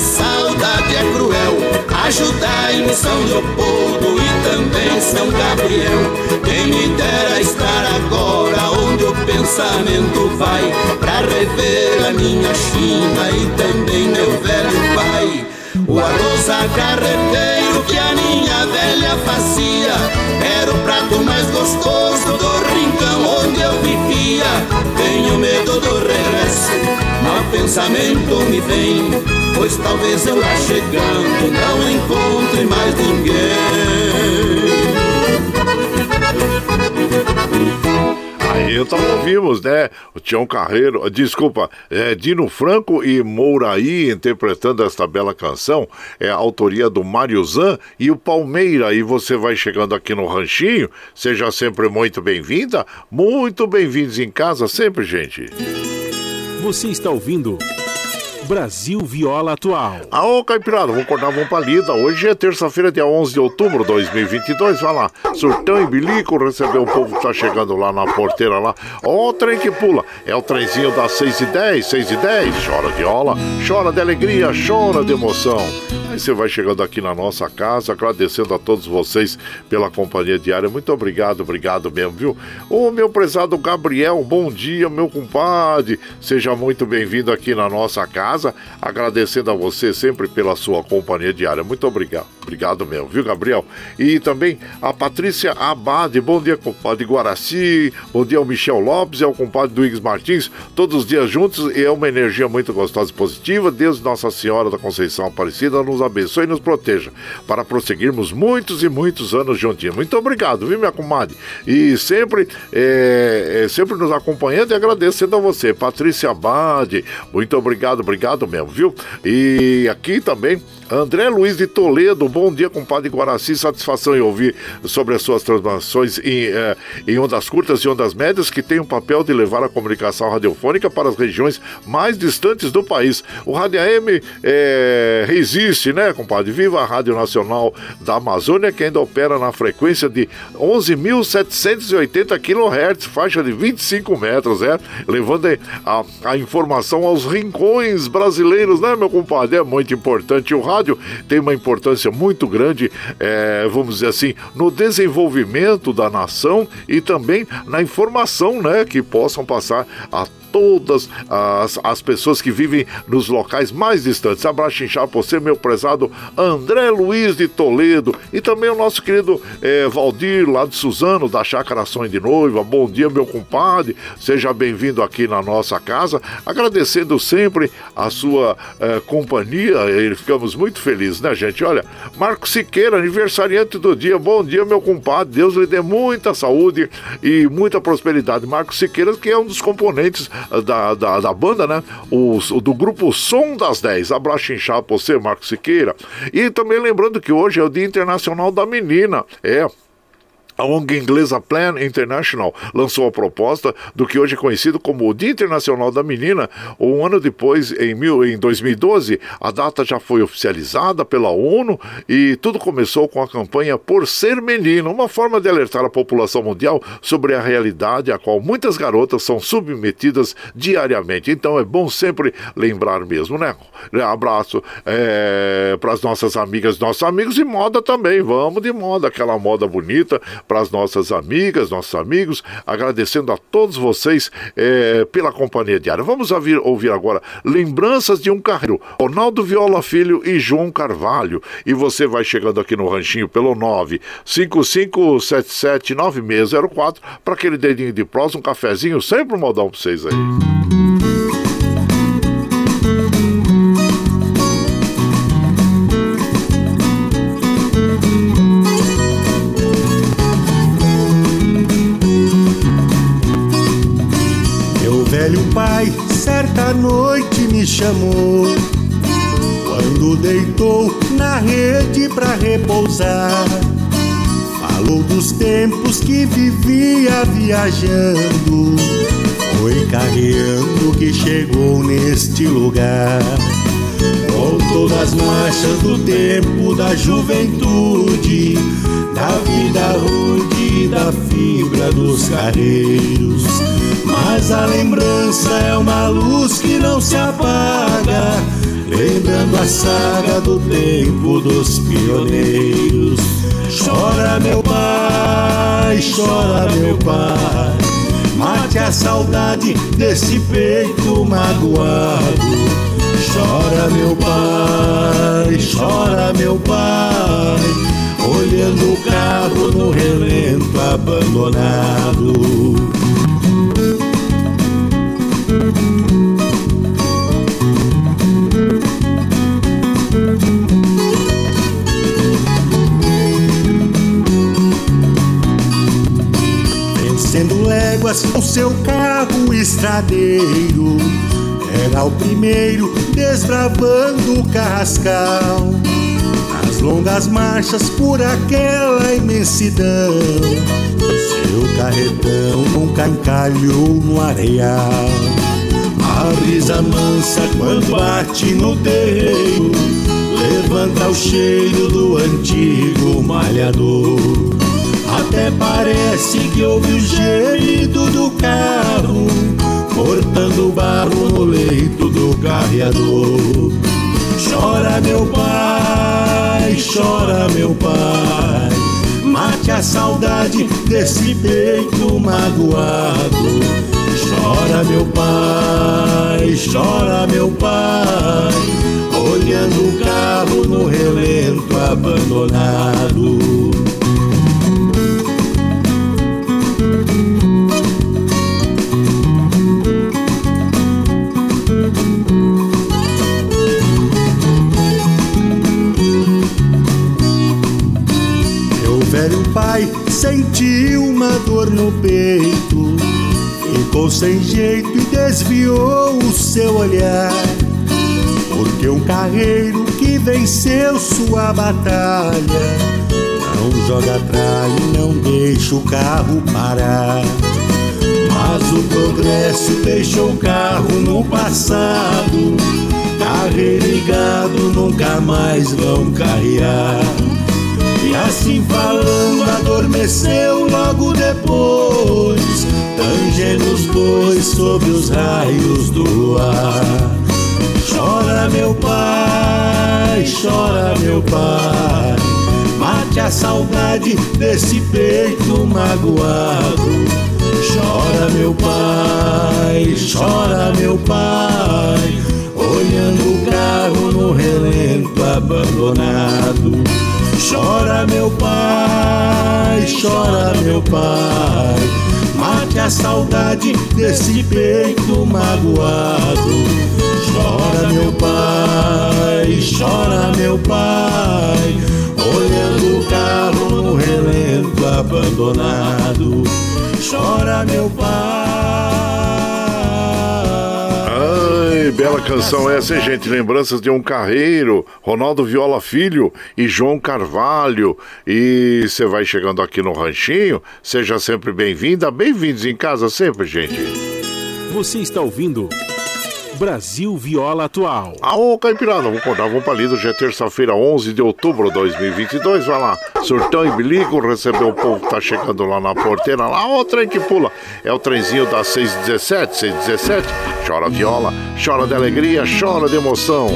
esta saudade é cruel. Ajudai-me, São Leopoldo e também São Gabriel. Quem me dera estar agora onde o pensamento vai, pra rever a minha China e também meu velho pai. O arroz a carreteiro que a minha velha fazia Era o prato mais gostoso do rincão onde eu vivia Tenho medo do regresso, mas pensamento me vem Pois talvez eu lá chegando não encontre mais ninguém Aí então ouvimos, né? O Tião Carreiro, desculpa, é, Dino Franco e Mouraí interpretando esta bela canção. É a autoria do Mário Zan e o Palmeira. E você vai chegando aqui no Ranchinho. Seja sempre muito bem-vinda, muito bem-vindos em casa sempre, gente. Você está ouvindo. Brasil Viola Atual. Ah, ô Caipirada, vamos cortar uma palida. Hoje é terça-feira, dia 11 de outubro de 2022. Vai lá, surtão e bilico, receber o povo que tá chegando lá na porteira lá. Ó, o trem que pula. É o trenzinho das 6 e 10, 6 e 10. Chora viola, chora de alegria, chora de emoção. Você vai chegando aqui na nossa casa, agradecendo a todos vocês pela companhia diária. Muito obrigado, obrigado mesmo, viu? O meu prezado Gabriel, bom dia, meu compadre. Seja muito bem-vindo aqui na nossa casa. Agradecendo a você sempre pela sua companhia diária. Muito obrigado. Obrigado mesmo, viu, Gabriel? E também a Patrícia Abade. Bom dia, compadre Guaraci. Bom dia ao Michel Lopes e ao compadre Duígues Martins. Todos os dias juntos e é uma energia muito gostosa e positiva. Deus Nossa Senhora da Conceição Aparecida nos abençoe e nos proteja para prosseguirmos muitos e muitos anos juntinhos. Muito obrigado, viu, minha comadre? E sempre, é, é, sempre nos acompanhando e agradecendo a você, Patrícia Abade. Muito obrigado, obrigado mesmo, viu? E aqui também André Luiz de Toledo, bom dia, compadre Guaraci. Satisfação em ouvir sobre as suas transmissões em, eh, em ondas curtas e ondas médias, que tem o papel de levar a comunicação radiofônica para as regiões mais distantes do país. O Rádio AM eh, resiste, né, compadre? Viva a Rádio Nacional da Amazônia, que ainda opera na frequência de 11.780 kHz, faixa de 25 metros, é? Levando a, a informação aos rincões brasileiros, né, meu compadre? É muito importante o rádio rádio tem uma importância muito grande, é, vamos dizer assim, no desenvolvimento da nação e também na informação, né, que possam passar a todas as, as pessoas que vivem nos locais mais distantes. Abraço inchado por você, meu prezado André Luiz de Toledo e também o nosso querido é, Valdir, lá de Suzano, da Chácara Sonho de Noiva. Bom dia, meu compadre. Seja bem-vindo aqui na nossa casa. Agradecendo sempre a sua é, companhia. E ficamos muito felizes, né, gente? Olha, Marco Siqueira, aniversariante do dia. Bom dia, meu compadre. Deus lhe dê muita saúde e muita prosperidade. Marco Siqueira, que é um dos componentes da, da, da banda, né? Do grupo Som das 10. Abraço inchado pra você, Marco Siqueira. E também lembrando que hoje é o Dia Internacional da Menina. É. A ONG inglesa Plan International lançou a proposta do que hoje é conhecido como o Dia Internacional da Menina. Um ano depois, em, mil, em 2012, a data já foi oficializada pela ONU e tudo começou com a campanha Por Ser Menina, uma forma de alertar a população mundial sobre a realidade a qual muitas garotas são submetidas diariamente. Então é bom sempre lembrar mesmo, né? Abraço é, para as nossas amigas, nossos amigos e moda também. Vamos de moda, aquela moda bonita para as nossas amigas, nossos amigos, agradecendo a todos vocês é, pela companhia diária. Vamos ouvir, ouvir agora Lembranças de um Carreiro, Ronaldo Viola Filho e João Carvalho. E você vai chegando aqui no ranchinho pelo 955779604 para aquele dedinho de prosa, um cafezinho, sempre um modal para vocês aí. Me chamou quando deitou na rede pra repousar. Falou dos tempos que vivia viajando, foi carreando que chegou neste lugar. Contou das marchas do tempo da juventude, da vida rude, da fibra dos carreiros mas a lembrança é uma luz que não se apaga, lembrando a saga do tempo dos pioneiros. Chora meu pai, chora meu pai, mate a saudade desse peito magoado. Chora meu pai, chora meu pai, olhando o carro no relento abandonado. Léguas com seu carro estradeiro. Era o primeiro desbravando o carrascal. Nas longas marchas por aquela imensidão. Seu carretão nunca encalhou no areal. A brisa mansa quando bate no terreiro Levanta o cheiro do antigo malhador Até parece que ouve o gemido do carro Cortando barro no leito do carreador Chora meu pai, chora meu pai Mate a saudade desse peito magoado Chora meu pai, chora meu pai, olhando o carro no relento abandonado. Sentiu uma dor no peito Ficou sem jeito e desviou o seu olhar. Porque um carreiro que venceu sua batalha não joga atrás e não deixa o carro parar. Mas o progresso deixou o carro no passado. Carreiro e gado nunca mais vão carrear. E assim falando, adormeceu logo depois tangendo os bois sob os raios do luar. Chora meu pai, chora meu pai, mate a saudade desse peito magoado. Chora meu pai, chora meu pai, olhando o carro no relento abandonado. Chora meu pai, chora meu pai Mate a saudade desse peito magoado. Chora meu pai, chora meu pai, olhando o carro no relento abandonado. Chora meu pai. Ai, bela canção essa, hein, gente? Lembranças de um carreiro, Ronaldo Viola Filho e João Carvalho. E você vai chegando aqui no Ranchinho, seja sempre bem-vinda, bem-vindos em casa sempre, gente. Você está ouvindo Brasil Viola Atual. Aô, Caipirada, vamos contar, vamos pra lida. Hoje é terça-feira, 11 de outubro de 2022. Vai lá, surtão e bilico, recebeu o povo que tá chegando lá na porteira. Lá, ó, o trem que pula. É o trenzinho das 617, 617. Chora viola, chora de alegria, chora de emoção.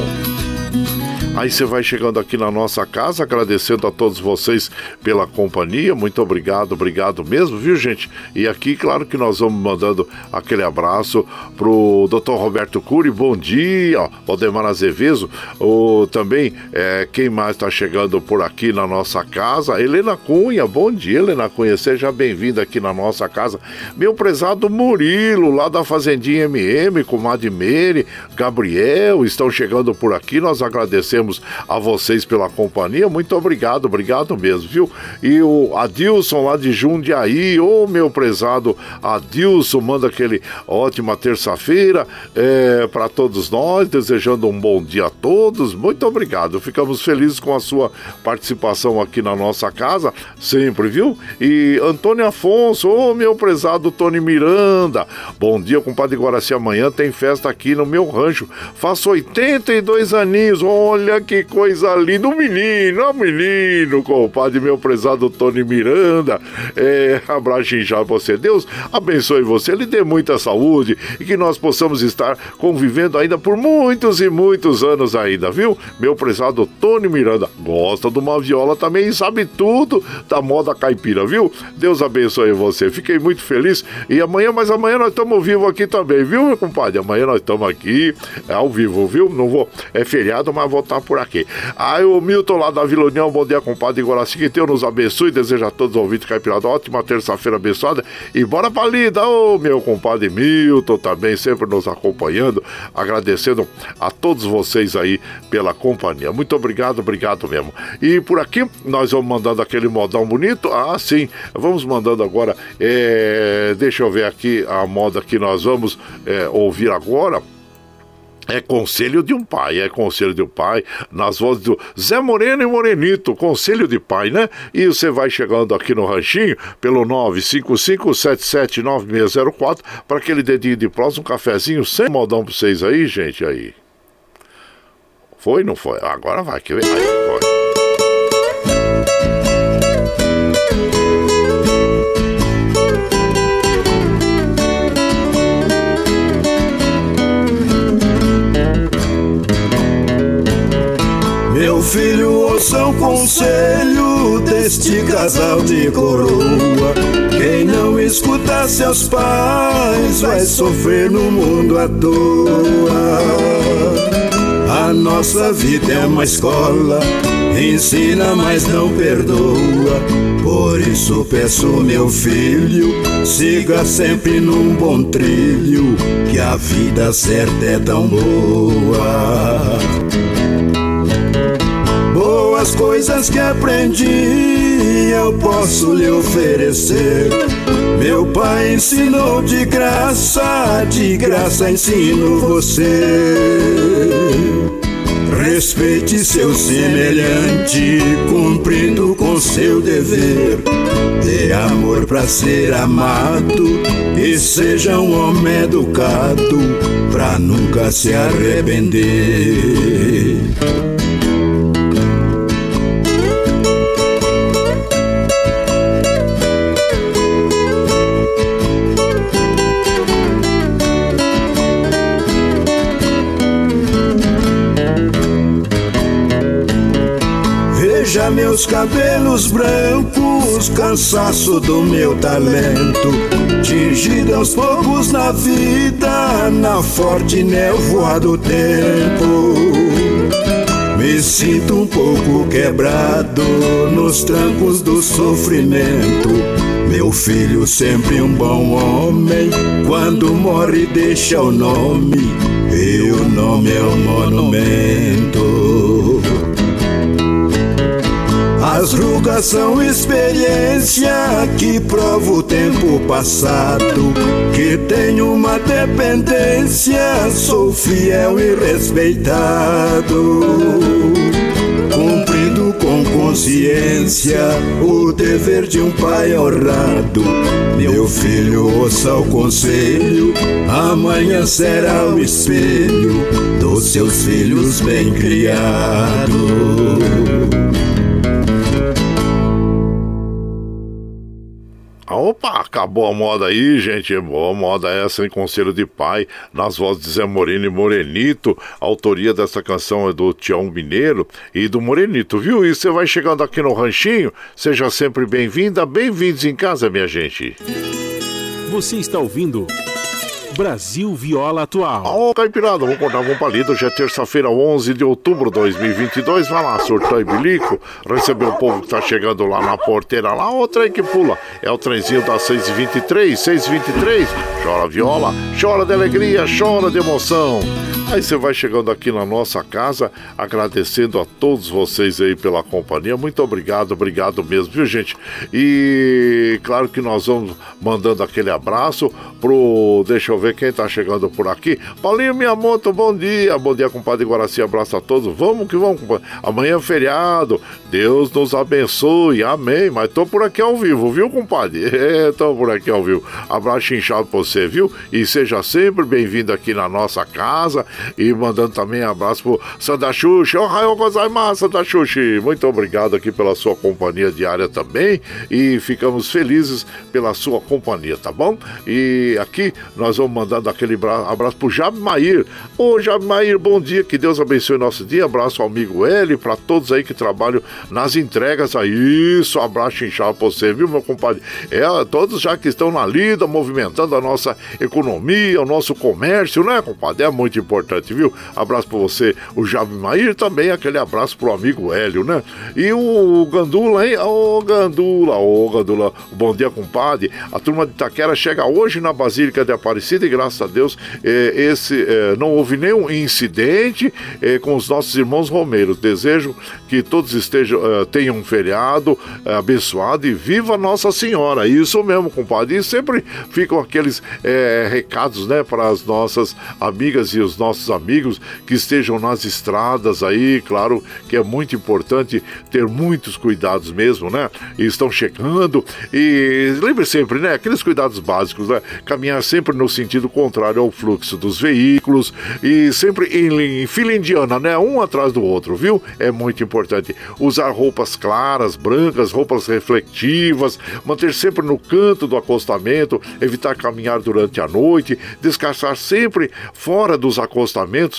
Aí você vai chegando aqui na nossa casa, agradecendo a todos vocês pela companhia. Muito obrigado, obrigado mesmo, viu, gente? E aqui, claro que nós vamos mandando aquele abraço pro Dr. Roberto Cury, bom dia, Valdemar Azevedo, o, também, é, quem mais está chegando por aqui na nossa casa? Helena Cunha, bom dia, Helena Cunha, seja bem-vinda aqui na nossa casa. Meu prezado Murilo, lá da Fazendinha MM, com Madimere, Gabriel, estão chegando por aqui, nós agradecemos a vocês pela companhia, muito obrigado, obrigado mesmo, viu? E o Adilson lá de Jundiaí, ô meu prezado Adilson, manda aquele ótima terça-feira é, para todos nós, desejando um bom dia a todos, muito obrigado, ficamos felizes com a sua participação aqui na nossa casa, sempre, viu? E Antônio Afonso, ô meu prezado Tony Miranda, bom dia, compadre Guaraci, amanhã tem festa aqui no meu rancho, faço 82 aninhos, olha que coisa linda, um menino, um menino, compadre, meu prezado Tony Miranda, é, abraço já você, Deus abençoe você, lhe dê muita saúde e que nós possamos estar convivendo ainda por muitos e muitos anos ainda, viu? Meu prezado Tony Miranda, gosta de uma viola também e sabe tudo da moda caipira, viu? Deus abençoe você, fiquei muito feliz e amanhã, mas amanhã nós estamos vivos aqui também, viu, meu compadre? Amanhã nós estamos aqui, ao vivo, viu? Não vou, é feriado, mas vou estar por aqui. Aí o Milton lá da Vila União, bom dia, compadre Guaraci, que Deus nos abençoe, deseja a todos os ouvintes caipirada ótima terça-feira abençoada e bora pra lida, ô meu compadre Milton também sempre nos acompanhando, agradecendo a todos vocês aí pela companhia. Muito obrigado, obrigado mesmo. E por aqui nós vamos mandando aquele modão bonito, ah sim, vamos mandando agora, é, deixa eu ver aqui a moda que nós vamos é, ouvir agora. É conselho de um pai, é conselho de um pai, nas vozes do Zé Moreno e Morenito, conselho de pai, né? E você vai chegando aqui no ranchinho pelo 955779604 para aquele dedinho de prós, um cafezinho sem modão pra vocês aí, gente, aí. Foi, não foi? Agora vai, que vem. Aí, foi. Filho, ouça o conselho deste casal de coroa. Quem não escuta seus pais vai sofrer no mundo à toa. A nossa vida é uma escola, ensina, mas não perdoa. Por isso peço, meu filho, siga sempre num bom trilho, que a vida certa é tão boa boas coisas que aprendi eu posso lhe oferecer. Meu pai ensinou de graça, de graça ensino você. Respeite seu semelhante, cumprindo com seu dever. Dê amor para ser amado e seja um homem educado, pra nunca se arrepender. Cabelos brancos, cansaço do meu talento, tingido aos poucos na vida, na forte névoa do tempo. Me sinto um pouco quebrado nos trancos do sofrimento. Meu filho, sempre um bom homem, quando morre, deixa o nome, e o nome é um monumento. As rugas são experiência que prova o tempo passado. Que tenho uma dependência, sou fiel e respeitado. Cumprindo com consciência o dever de um pai honrado. Meu filho, ouça o conselho, amanhã será o espelho dos seus filhos bem criados. Opa, acabou a moda aí, gente. Boa moda essa, em Conselho de Pai, nas vozes de Zé Moreno e Morenito. A autoria dessa canção é do Tião Mineiro e do Morenito, viu? E você vai chegando aqui no Ranchinho, seja sempre bem-vinda, bem-vindos em casa, minha gente. Você está ouvindo. Brasil Viola Atual. Ô, Caipirada, vamos contar um palito. Hoje é terça-feira, 11 de outubro de 2022. Vai lá, surtou e bilico. Recebeu o povo que tá chegando lá na porteira lá. O trem que pula. É o trenzinho das 6h23, 6h23. Chora viola, chora de alegria, chora de emoção. Aí você vai chegando aqui na nossa casa, agradecendo a todos vocês aí pela companhia. Muito obrigado, obrigado mesmo, viu, gente? E claro que nós vamos mandando aquele abraço pro. Deixa eu ver quem tá chegando por aqui. Paulinho Miyamoto, bom dia. Bom dia, compadre Guaraci. Abraço a todos. Vamos que vamos, compadre. Amanhã é feriado. Deus nos abençoe. Amém. Mas tô por aqui ao vivo, viu, compadre? *laughs* É, tô por aqui ao vivo. Abraço inchado pra você, viu? E seja sempre bem-vindo aqui na nossa casa. E mandando também abraço pro Santa Xuxa. Ohayou gozaimasu, Santa Xuxa. Muito obrigado aqui pela sua companhia diária também. E ficamos felizes pela sua companhia, tá bom? E aqui nós vamos mandando aquele abraço pro Jabi Mair. Ô, Jabi Mair, bom dia. Que Deus abençoe nosso dia. Abraço ao amigo L, para todos aí que trabalham nas entregas aí. Isso, abraço inchado pra você, viu, meu compadre? É, todos já que estão na lida, movimentando a nossa economia, o nosso comércio, né, compadre? É muito importante, viu? Abraço pra você, o Javi Mair, também aquele abraço pro amigo Hélio, né? E o Gandula, hein? Ô, Gandula, ô, Gandula, bom dia, compadre. A turma de Itaquera chega hoje na Basílica de Aparecida e graças a Deus eh, esse eh, não houve nenhum incidente eh, com os nossos irmãos romeiros. Desejo que todos estejam tenham um feriado abençoado e viva Nossa Senhora. Isso mesmo, compadre. E sempre ficam aqueles recados, né, para as nossas amigas e os nossos amigos que estejam nas estradas aí, claro que é muito importante ter muitos cuidados mesmo, né? Estão chegando e lembre sempre, né, aqueles cuidados básicos, né? Caminhar sempre no sentido contrário ao fluxo dos veículos e sempre em, em fila indiana, né? Um atrás do outro, viu? É muito importante. Usar roupas claras, brancas, roupas reflectivas, manter sempre no canto do acostamento, evitar caminhar durante a noite, descansar sempre fora dos acostamentos,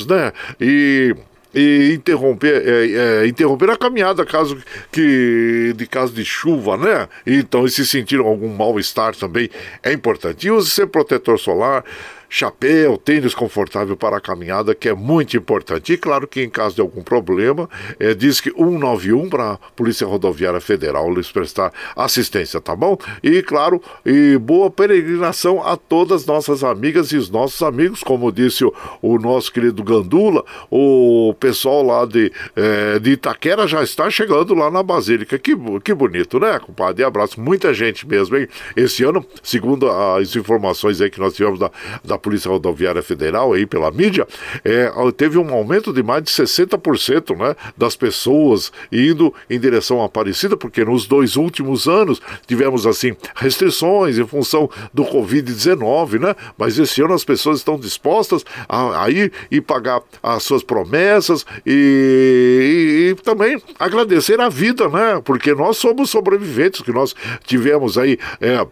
né? E e interromper, é, é, interromper a caminhada caso que de caso de chuva, né? Então, e se sentir algum mal-estar também é importante. E use sempre protetor solar, chapéu, tênis confortável para a caminhada, que é muito importante. E claro que em caso de algum problema, é, diz que 191 para a Polícia Rodoviária Federal lhes prestar assistência, tá bom? E claro, e boa peregrinação a todas nossas amigas e os nossos amigos, como disse o, o nosso querido Gandula, o pessoal lá de, é, de Itaquera já está chegando lá na Basílica. Que, que bonito, né, compadre? E abraço, muita gente mesmo, hein? Esse ano, segundo as informações aí que nós tivemos da, da Polícia Rodoviária Federal aí pela mídia, é, teve um aumento de mais de 60% né, das pessoas indo em direção à Aparecida, porque nos dois últimos anos tivemos assim restrições em função do Covid-19, né? Mas esse ano as pessoas estão dispostas a, a ir e pagar as suas promessas e, e, e, também agradecer a vida, né? Porque nós somos sobreviventes, que nós tivemos aí. É,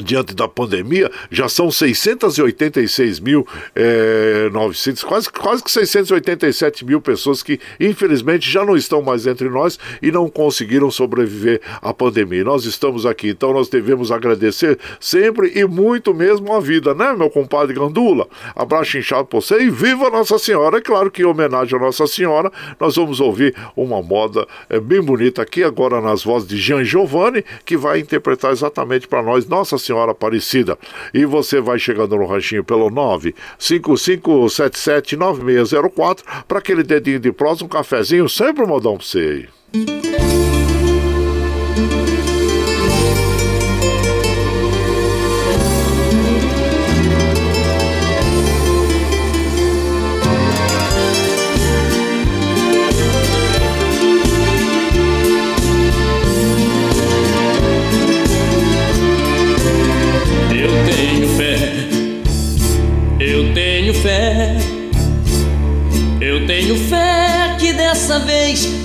diante da pandemia, já são 686 mil, é, 900, quase, quase que 687 mil pessoas que infelizmente já não estão mais entre nós e não conseguiram sobreviver à pandemia. Nós estamos aqui, então nós devemos agradecer sempre e muito mesmo a vida, né, meu compadre Gandula? Abraço inchado pra você e viva Nossa Senhora! É claro que em homenagem a Nossa Senhora, nós vamos ouvir uma moda é, bem bonita aqui agora nas vozes de Jean Giovanni, que vai interpretar exatamente para nós Nossa Senhora Aparecida. E você vai chegando no ranchinho pelo 955779604 para aquele dedinho de prosa, um cafezinho, sempre um modão pra você aí.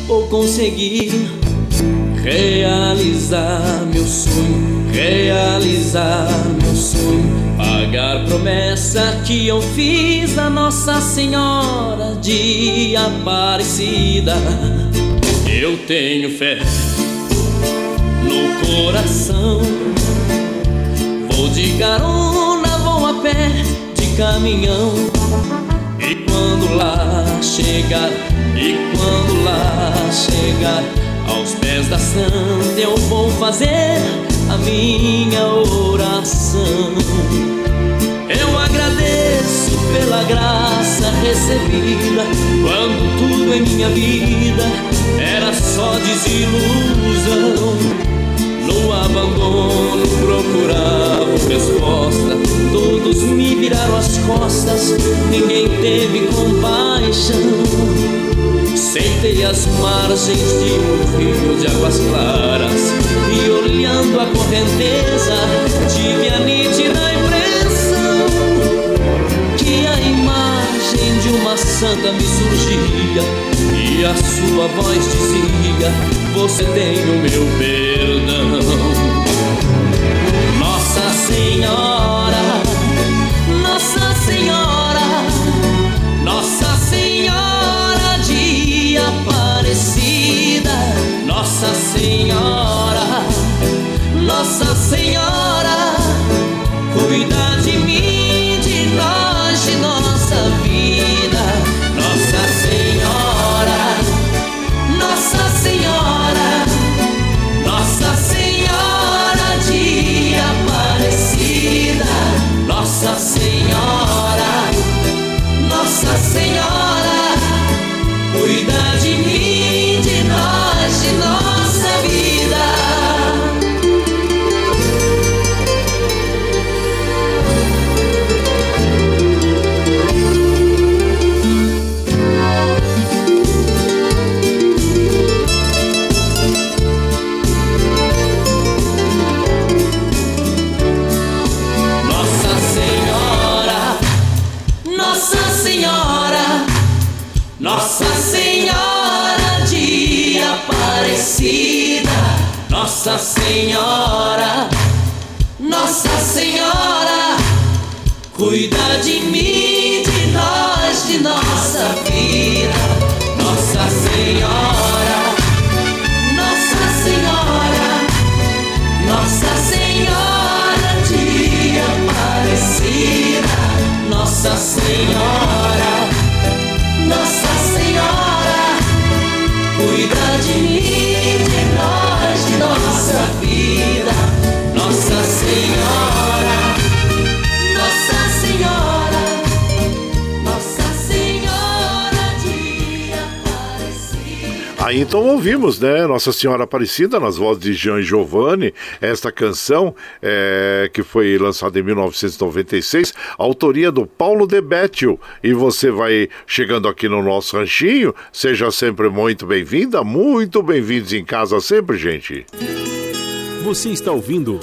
Vou conseguir realizar meu sonho, realizar realizar meu sonho, pagar promessa que eu fiz a Nossa Senhora de Aparecida. Eu tenho fé no coração, vou de carona, vou a pé, de caminhão. E quando lá chegar, e quando lá chegar aos pés da santa eu vou fazer a minha oração. Eu agradeço pela graça recebida quando tudo em minha vida era só desilusão. No abandono procurava resposta, todos me viraram as costas, ninguém teve compaixão. Sentei as margens de um rio de águas claras E olhando a correnteza Tive a nítida impressão Que a imagem de uma santa me surgia E a sua voz dizia Você tem o meu perdão ouvimos, né, Nossa Senhora Aparecida, nas vozes de Jean Giovanni, esta canção é, que foi lançada em 1996, autoria do Paulo de Bettil. E você vai chegando aqui no nosso ranchinho, seja sempre muito bem-vinda, muito bem-vindos em casa sempre, gente. Você está ouvindo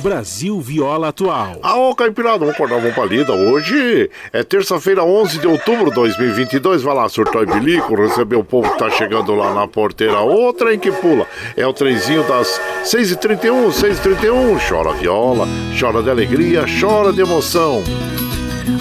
Brasil Viola Atual. Ah, ô Caipirada, vamos acordar, vamos pra lida. Hoje é terça-feira, 11 de outubro de 2022. Vai lá, surtou e bilico, receber o povo que tá chegando lá na porteira. O trem que pula. É o trenzinho das 6h31, 6h31. Chora viola, chora de alegria, chora de emoção.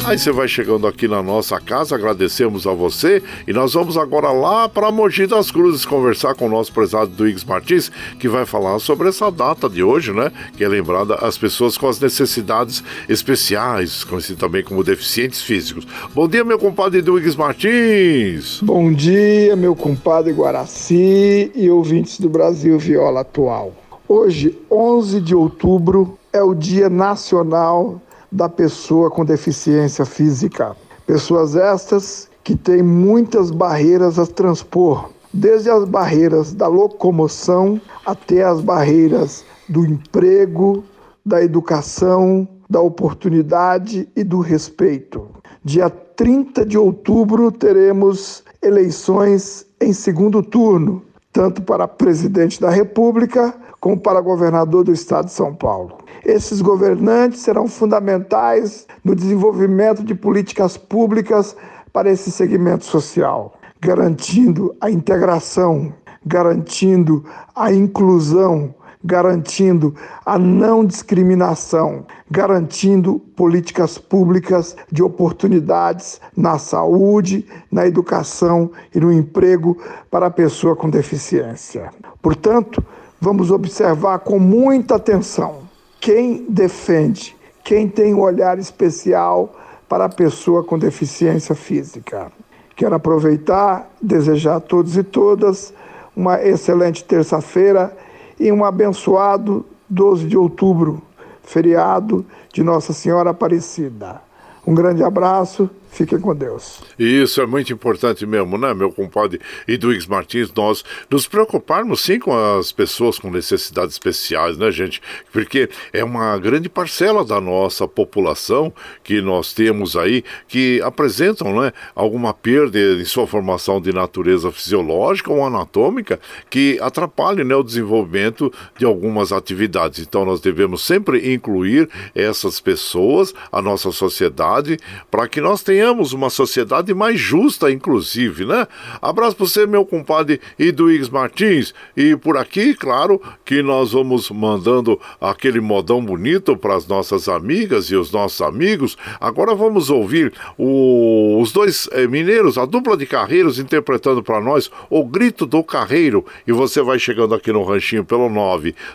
Aí você vai chegando aqui na nossa casa, agradecemos a você e nós vamos agora lá para Mogi das Cruzes conversar com o nosso prezado Duígues Martins, que vai falar sobre essa data de hoje, né? Que é lembrada as pessoas com as necessidades especiais, conhecido também como deficientes físicos. Bom dia, meu compadre Duígues Martins! Bom dia, meu compadre Guaraci e ouvintes do Brasil Viola Atual. Hoje, 11 de outubro, é o Dia Nacional da pessoa com deficiência física. Pessoas estas que têm muitas barreiras a transpor, desde as barreiras da locomoção até as barreiras do emprego, da educação, da oportunidade e do respeito. Dia 30 de outubro teremos eleições em segundo turno, tanto para presidente da República como para governador do estado de São Paulo. Esses governantes serão fundamentais no desenvolvimento de políticas públicas para esse segmento social, garantindo a integração, garantindo a inclusão, garantindo a não discriminação, garantindo políticas públicas de oportunidades na saúde, na educação e no emprego para a pessoa com deficiência. Portanto, vamos observar com muita atenção quem defende, quem tem um olhar especial para a pessoa com deficiência física. Quero aproveitar, desejar a todos e todas uma excelente terça-feira e um abençoado 12 de outubro, feriado de Nossa Senhora Aparecida. Um grande abraço Fiquem com Deus. Isso é muito importante mesmo, né, meu compadre Edwigs Martins? Nós nos preocuparmos sim com as pessoas com necessidades especiais, né, gente? Porque é uma grande parcela da nossa população que nós temos aí que apresentam, né, alguma perda em sua formação de natureza fisiológica ou anatômica que atrapalhe, né, o desenvolvimento de algumas atividades. Então nós devemos sempre incluir essas pessoas, a nossa sociedade, para que nós tenhamos tenhamos uma sociedade mais justa, inclusive, né? Abraço para você, meu compadre Iduígues Martins. E por aqui, claro, que nós vamos mandando aquele modão bonito para as nossas amigas e os nossos amigos. Agora vamos ouvir o, os dois é, mineiros, a dupla de carreiros, interpretando para nós o grito do carreiro. E você vai chegando aqui no ranchinho pelo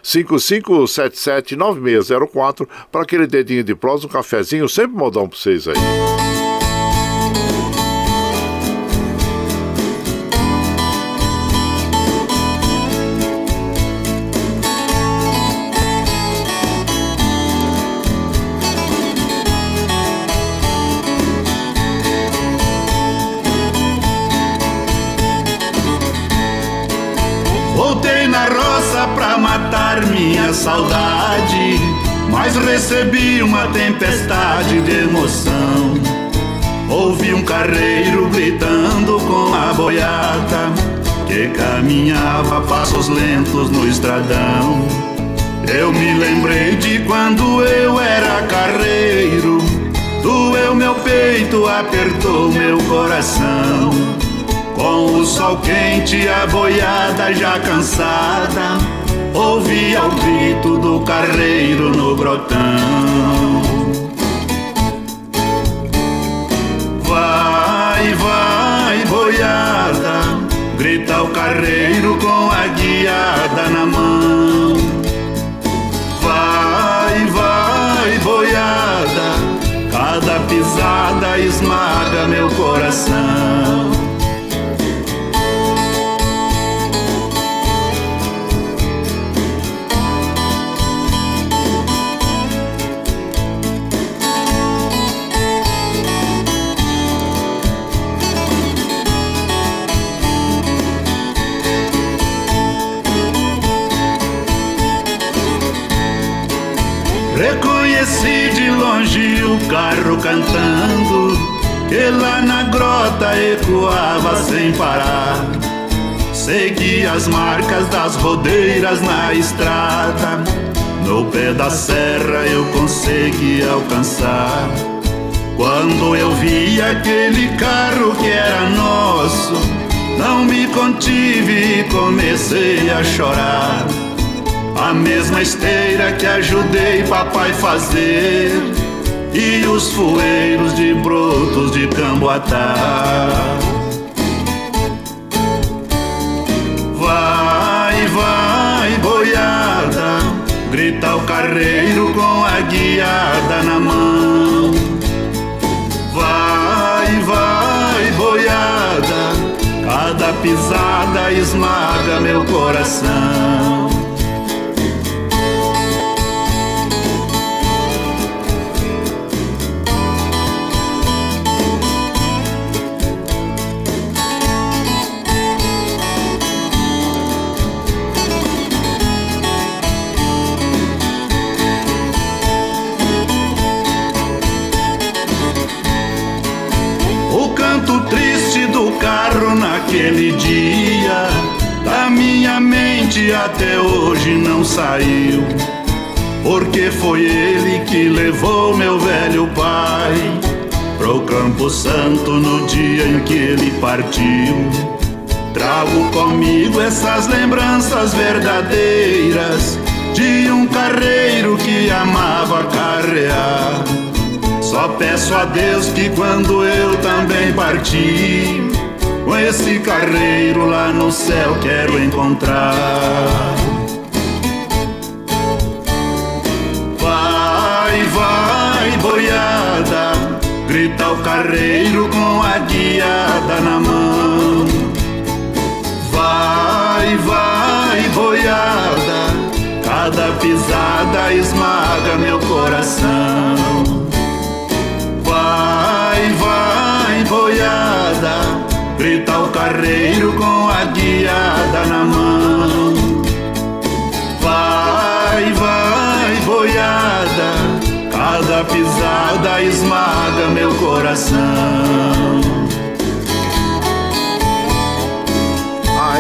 955779604 para aquele dedinho de prós, um cafezinho, sempre modão para vocês aí. Saudade, mas recebi uma tempestade de emoção. Ouvi um carreiro gritando com a boiada que caminhava passos lentos no estradão. Eu me lembrei de quando eu era carreiro, doeu meu peito, apertou meu coração. Com o sol quente, a boiada já cansada ouvia o grito do carreiro no grotão. Vai, vai, boiada, grita o carreiro com a guiada na mão. Vai, vai, boiada, cada pisada esmaga meu coração. O carro cantando, que lá na grota ecoava sem parar. Segui as marcas das rodeiras na estrada, no pé da serra eu consegui alcançar. Quando eu vi aquele carro que era nosso, não me contive e comecei a chorar. A mesma esteira que ajudei papai fazer E os fueiros de brotos de camboatá. Vai, vai, boiada Grita o carreiro com a guiada na mão. Vai, vai, boiada Cada pisada esmaga meu coração aquele dia da minha mente até hoje não saiu. Porque foi ele que levou meu velho pai pro Campo Santo no dia em que ele partiu. Trago comigo essas lembranças verdadeiras carreiro que amava carrear. Só peço a Deus que quando eu também partir, com esse carreiro lá no céu quero encontrar. Vai, vai, boiada, grita o carreiro com a guiada na mão. Vai, vai, boiada, cada pisada esmaga meu coração. Vai, vai, boiada, grita o carreiro com a guiada na mão. Vai, vai, boiada, cada pisada esmaga meu coração.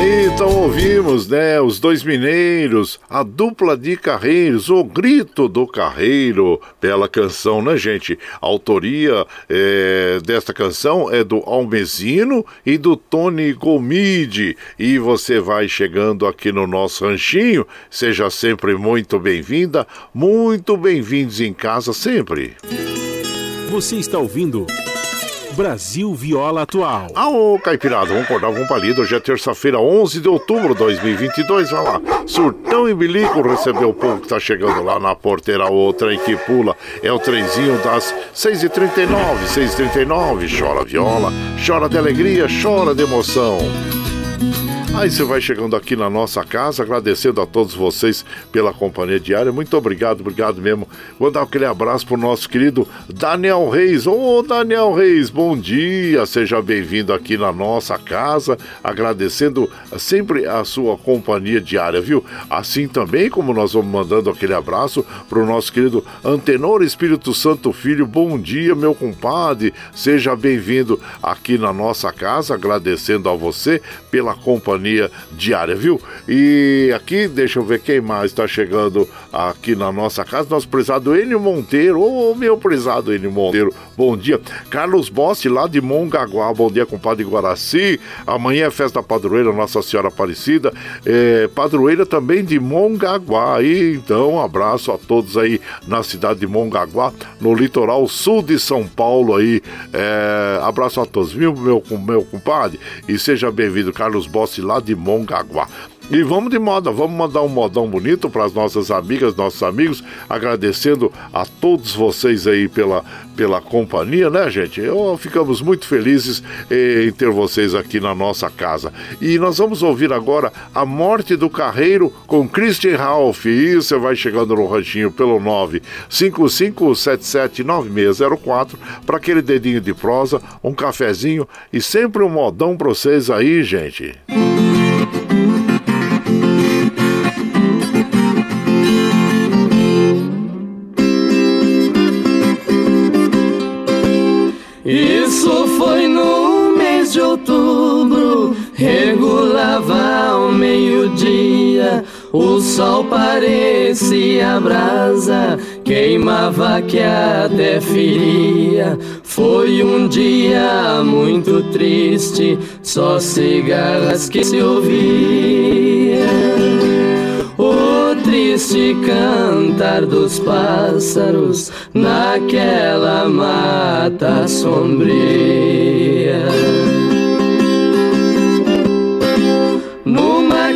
Aí então ouvimos, né, os dois mineiros, a dupla de carreiros, o grito do carreiro, bela canção, né, gente? A autoria é, desta canção é do Almezino e do Tony Gomide. E você vai chegando aqui no nosso ranchinho, seja sempre muito bem-vinda, muito bem-vindos em casa sempre. Você está ouvindo Brasil Viola Atual. Aô, Caipirada, vamos acordar com palida. Hoje é terça-feira, 11 de outubro de 2022. Vai lá, surtão e bilico recebeu o povo que tá chegando lá na porteira. Outra e que pula é o trenzinho das 6h39, 6h39. Chora viola, chora de alegria, chora de emoção. Aí você vai chegando aqui na nossa casa, agradecendo a todos vocês pela companhia diária. Muito obrigado, obrigado mesmo. Vou dar aquele abraço pro nosso querido Daniel Reis. Ô, Daniel Reis, bom dia. Seja bem-vindo aqui na nossa casa, agradecendo sempre a sua companhia diária, viu? Assim também como nós vamos mandando aquele abraço pro nosso querido Antenor Espírito Santo Filho. Bom dia, meu compadre. Seja bem-vindo aqui na nossa casa, agradecendo a você pela companhia diária, viu? E aqui, deixa eu ver quem mais está chegando aqui na nossa casa. Nosso prezado Enio Monteiro. Ô, meu prezado Enio Monteiro, bom dia. Carlos Bossi, lá de Mongaguá. Bom dia, compadre Guaraci. Amanhã é festa padroeira Nossa Senhora Aparecida. É, padroeira também de Mongaguá. E, então, um abraço a todos aí na cidade de Mongaguá, no litoral sul de São Paulo aí. É, abraço a todos, viu, meu, meu compadre? E seja bem-vindo, Carlos Bossi, lá de Mongaguá. E vamos de moda, vamos mandar um modão bonito para as nossas amigas, nossos amigos, agradecendo a todos vocês aí pela, pela companhia, né, gente? Eu, ficamos muito felizes em ter vocês aqui na nossa casa. E nós vamos ouvir agora A Morte do Carreiro com Christian Ralph. E você vai chegando no ranchinho pelo 955779604 para aquele dedinho de prosa, um cafezinho e sempre um modão para vocês aí, gente. Isso O sol parecia brasa, queimava que até feria. Foi um dia muito triste, só cigarras que se ouvia. O triste cantar dos pássaros naquela mata sombria. Numa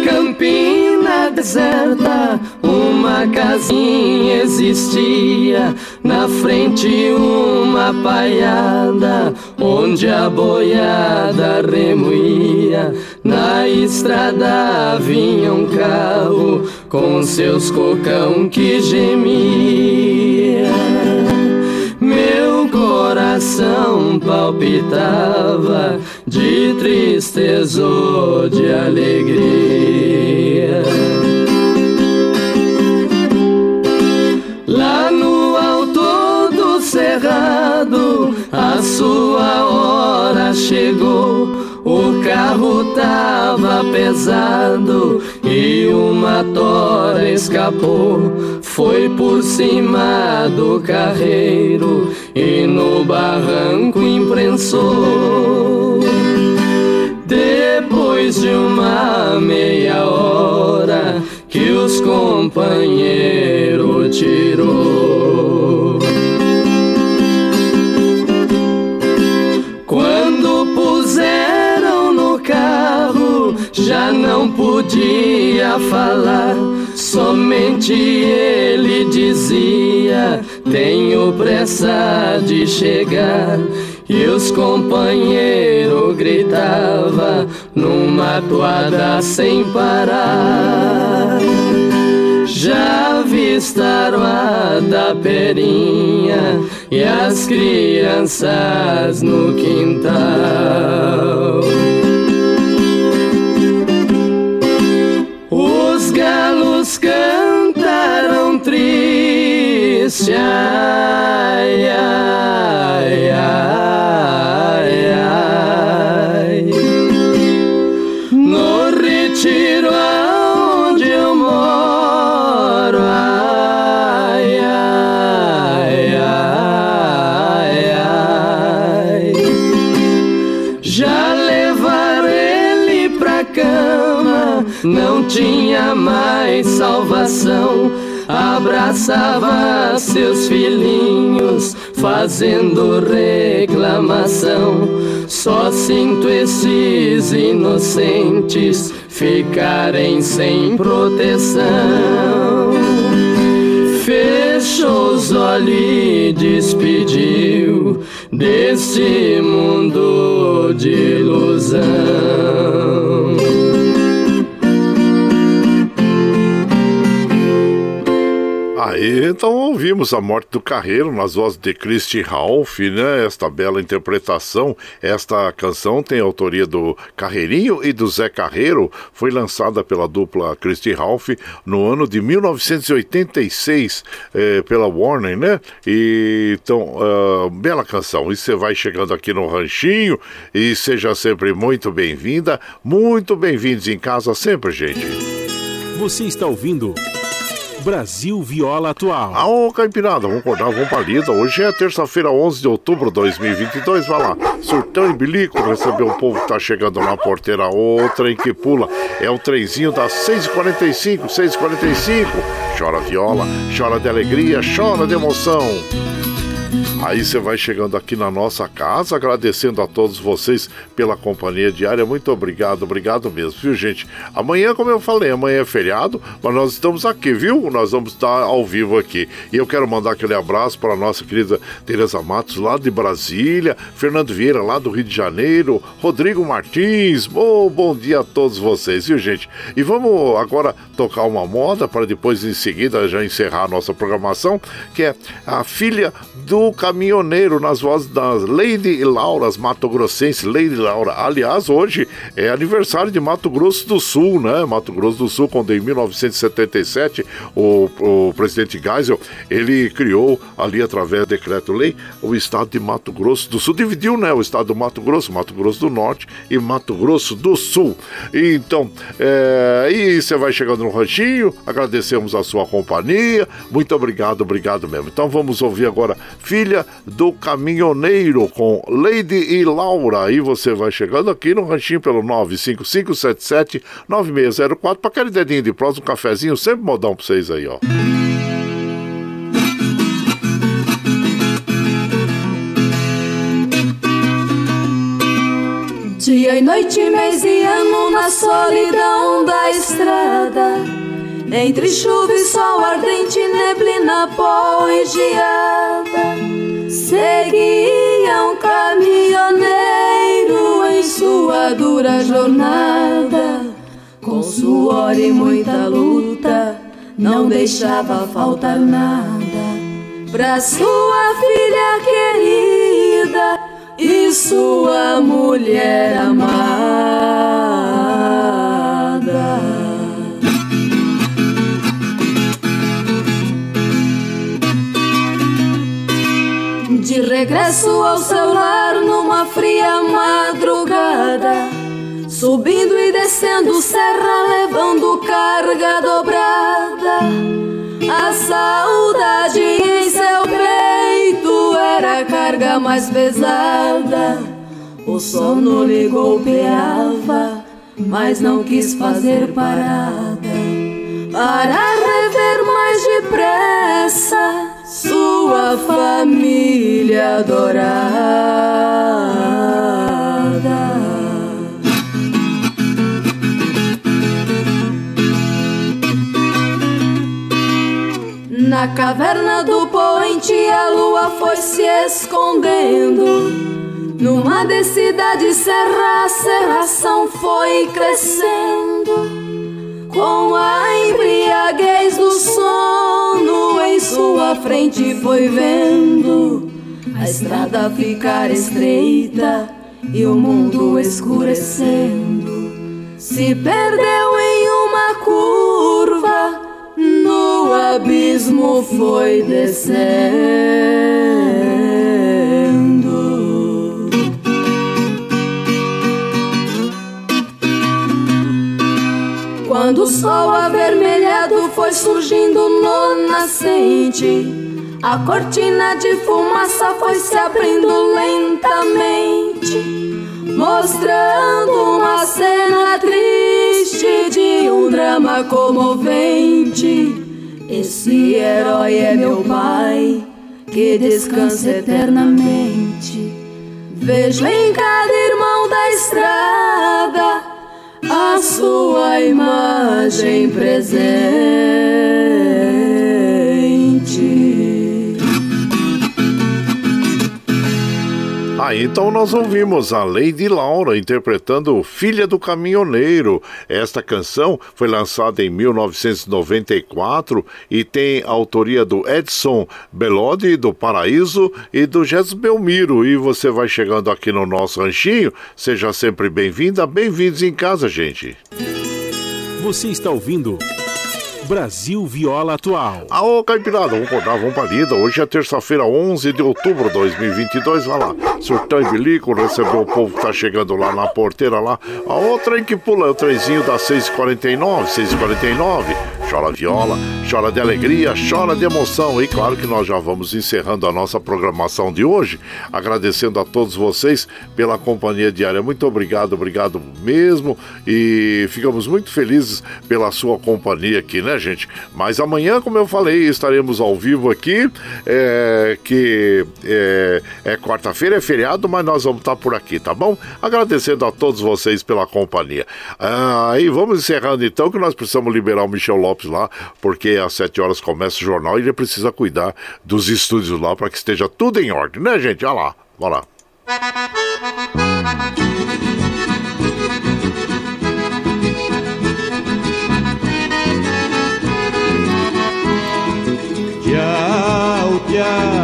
deserta, uma casinha existia. Na frente, uma paiada, onde a boiada remoía. Na estrada vinha um carro com seus cocão que gemia. Coração palpitava de tristeza ou de alegria. Lá no alto do cerrado, a sua hora chegou. O carro tava pesado e uma tora escapou. Foi por cima do carreiro e no barranco imprensou. Depois de uma meia hora que os companheiros tirou. Quando puseram no carro, já não podia falar. Somente ele dizia: Tenho pressa de chegar. E os companheiros gritava numa toada sem parar. Já vistaram a da perinha e as crianças no quintal. Triste. Ai, ai, ai. não tinha mais salvação. Abraçava seus filhinhos, fazendo reclamação. Só sinto esses inocentes ficarem sem proteção. Fechou os olhos e despediu deste mundo de ilusão. Então ouvimos a morte do Carreiro nas vozes de Christy Ralph, né? Esta bela interpretação. Esta canção tem autoria do Carreirinho e do Zé Carreiro. Foi lançada pela dupla Christy Ralph no ano de 1986 eh, pela Warner, né? E, então, uh, bela canção. E você vai chegando aqui no Ranchinho e seja sempre muito bem-vinda, muito bem-vindos em casa sempre, gente. Você está ouvindo Brasil Viola Atual. Ah, ô Caipirada, vamos acordar, vamos pra lida. Hoje é terça-feira, 11 de outubro de 2022. Vai lá, surtão e bilico, receber o povo que tá chegando na porteira. Outra em que pula. É o trenzinho das 6h45, 6h45. Chora viola, chora de alegria, chora de emoção. Aí você vai chegando aqui na nossa casa, agradecendo a todos vocês pela companhia diária. Muito obrigado, obrigado mesmo, viu, gente? Amanhã, como eu falei, amanhã é feriado, mas nós estamos aqui, viu? Nós vamos estar ao vivo aqui. E eu quero mandar aquele abraço para a nossa querida Tereza Matos, lá de Brasília, Fernando Vieira, lá do Rio de Janeiro, Rodrigo Martins. Bom, bom dia a todos vocês, viu, gente? E vamos agora tocar uma moda para depois, em seguida, já encerrar a nossa programação, que é a filha do caminhoneiro nas vozes das Lady Lauras Mato Grossense. Lady Laura, aliás, hoje é aniversário de Mato Grosso do Sul, né? Mato Grosso do Sul, quando em 1977 o, o presidente Geisel ele criou ali através do decreto-lei o estado de Mato Grosso do Sul. Dividiu, né? O estado do Mato Grosso, Mato Grosso do Norte e Mato Grosso do Sul. Então, é, e você vai chegando no ranchinho, agradecemos a sua companhia. Muito obrigado, obrigado mesmo. Então vamos ouvir agora Filha do Caminhoneiro com Lady e Laura. Aí você vai chegando aqui no ranchinho pelo 955779604 para aquele dedinho de prós, um cafezinho, sempre modão para vocês aí, ó. Dia e noite, mês e ano na solidão da estrada entre chuva e sol ardente, neblina, pó e geada Seguia um caminhoneiro em sua dura jornada. Com suor e muita luta, não deixava faltar nada. Pra sua filha querida e sua mulher amada regresso ao seu lar numa fria madrugada, subindo e descendo serra, levando carga dobrada. A saudade em seu peito era a carga mais pesada. O sono lhe golpeava, mas não quis fazer parada para rever mais depressa adorada. Na caverna do poente a lua foi se escondendo. Numa descida de serra, a serração foi crescendo. Com a embriaguez do sono em sua frente foi vendo a estrada ficar estreita e o mundo escurecendo. Se perdeu em uma curva no abismo foi descendo. Sol avermelhado foi surgindo no nascente, a cortina de fumaça foi se abrindo lentamente mostrando uma cena triste de um drama comovente. Esse herói é meu pai, que descansa eternamente. Vejo em cada irmão da estrada sua imagem presente. Ah, então nós ouvimos a Lady Laura interpretando Filha do Caminhoneiro. Esta canção foi lançada em 1994 e tem autoria do Edson Belodi, do Paraíso, e do Jess Belmiro. E você vai chegando aqui no nosso ranchinho. Seja sempre bem-vinda, bem-vindos em casa, gente. Você está ouvindo. Brasil Viola Atual. Aô, Caipirada, vamos acordar, vamos pra lida. Hoje é terça-feira, 11 de outubro de 2022. Vai lá, surtão e bilico, recebeu o povo que tá chegando lá na porteira lá. A trem que pula é o trenzinho das 6h49, 6h49. Chora viola, chora de alegria, chora de emoção. E claro que nós já vamos encerrando a nossa programação de hoje, agradecendo a todos vocês pela companhia diária. Muito obrigado, obrigado mesmo. E ficamos muito felizes pela sua companhia aqui, né, gente? Mas amanhã, como eu falei, estaremos ao vivo aqui, é, que é, é quarta-feira, é feriado, mas nós vamos estar por aqui, tá bom? Agradecendo a todos vocês pela companhia. Ah, e vamos encerrando então, que nós precisamos liberar o Michel Lopes lá, porque às sete horas começa o jornal e ele precisa cuidar dos estúdios lá para que esteja tudo em ordem, né, gente? Olha lá, bora lá. Tchau, tchau,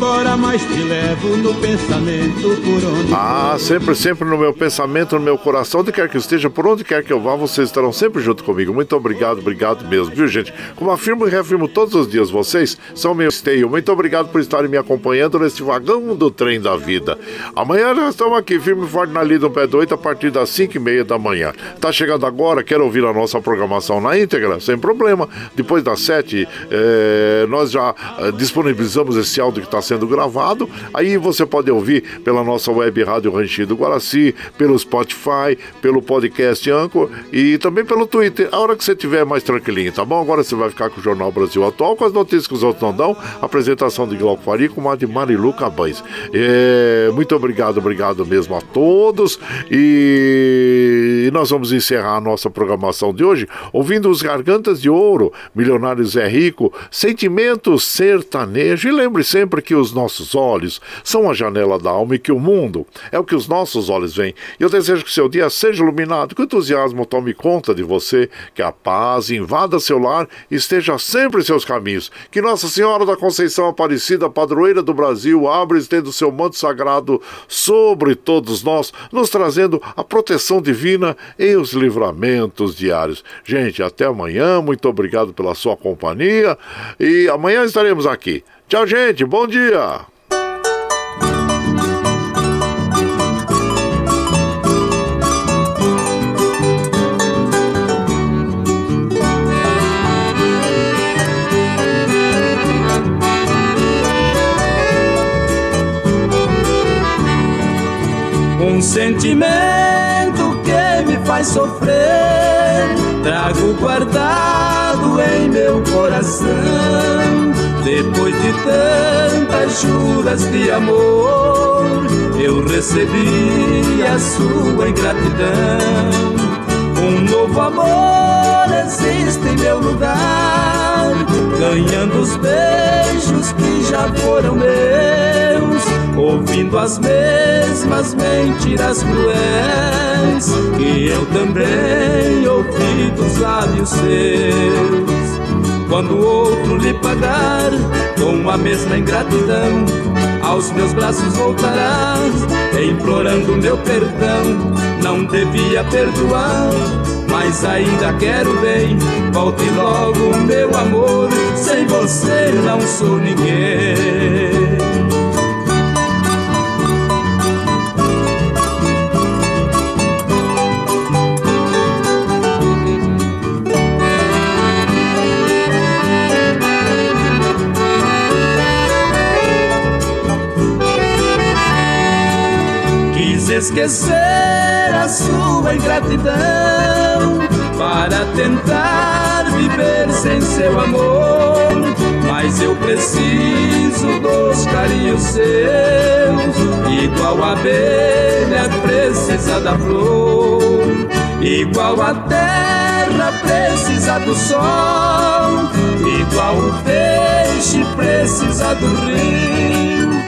embora, mas te levo no pensamento por onde Ah, sempre, sempre no meu pensamento, no meu coração, onde quer que eu esteja, por onde quer que eu vá, vocês estarão sempre junto comigo. Muito obrigado, obrigado mesmo, viu, gente? Como afirmo e reafirmo todos os dias, vocês são meu esteio. Muito obrigado por estarem me acompanhando neste vagão do trem da vida. Amanhã nós estamos aqui, firme e forte na lida do pé do 8, a partir das 5 e meia da manhã. Tá chegando agora, quer ouvir a nossa programação na íntegra? Sem problema. Depois das 7, eh, nós já eh, disponibilizamos esse áudio que está sendo gravado. Aí você pode ouvir pela nossa web Rádio Ranchinho do Guaraci, pelo Spotify, pelo podcast Anchor e também pelo Twitter. A hora que você estiver mais tranquilinho, tá bom? Agora você vai ficar com o Jornal Brasil Atual, com as notícias que os outros não dão. Apresentação de Glauco Faria com a de Marilu Cabães. É, muito obrigado, obrigado mesmo a todos. E nós vamos encerrar a nossa programação de hoje ouvindo os Gargantas de Ouro, Milionários é Rico, Sentimentos Sertanejo. E lembre sempre que os nossos olhos são a janela da alma e que o mundo é o que os nossos olhos veem. Eu desejo que seu dia seja iluminado, que o entusiasmo tome conta de você, que a paz invada seu lar e esteja sempre em seus caminhos. Que Nossa Senhora da Conceição Aparecida, padroeira do Brasil, abra e estenda o seu manto sagrado sobre todos nós, nos trazendo a proteção divina e os livramentos diários. Gente, até amanhã, muito obrigado pela sua companhia e amanhã estaremos aqui. Tchau, gente. Bom dia. Um sentimento que me faz sofrer, trago guardado em meu coração Depois de tantas juras de amor, eu recebi a sua ingratidão. Um novo amor existe em meu lugar, ganhando os beijos que já foram meus, ouvindo as mesmas mentiras cruéis que eu também ouvi dos lábios seus. Quando o outro lhe pagar com a mesma ingratidão, aos meus braços voltarás, implorando meu perdão. Não devia perdoar, mas ainda quero bem. Volte logo, meu amor, sem você não sou ninguém. Esquecer a sua ingratidão para tentar viver sem seu amor. Mas eu preciso dos carinhos seus, igual a abelha precisa da flor, igual a terra precisa do sol, igual o peixe precisa do rio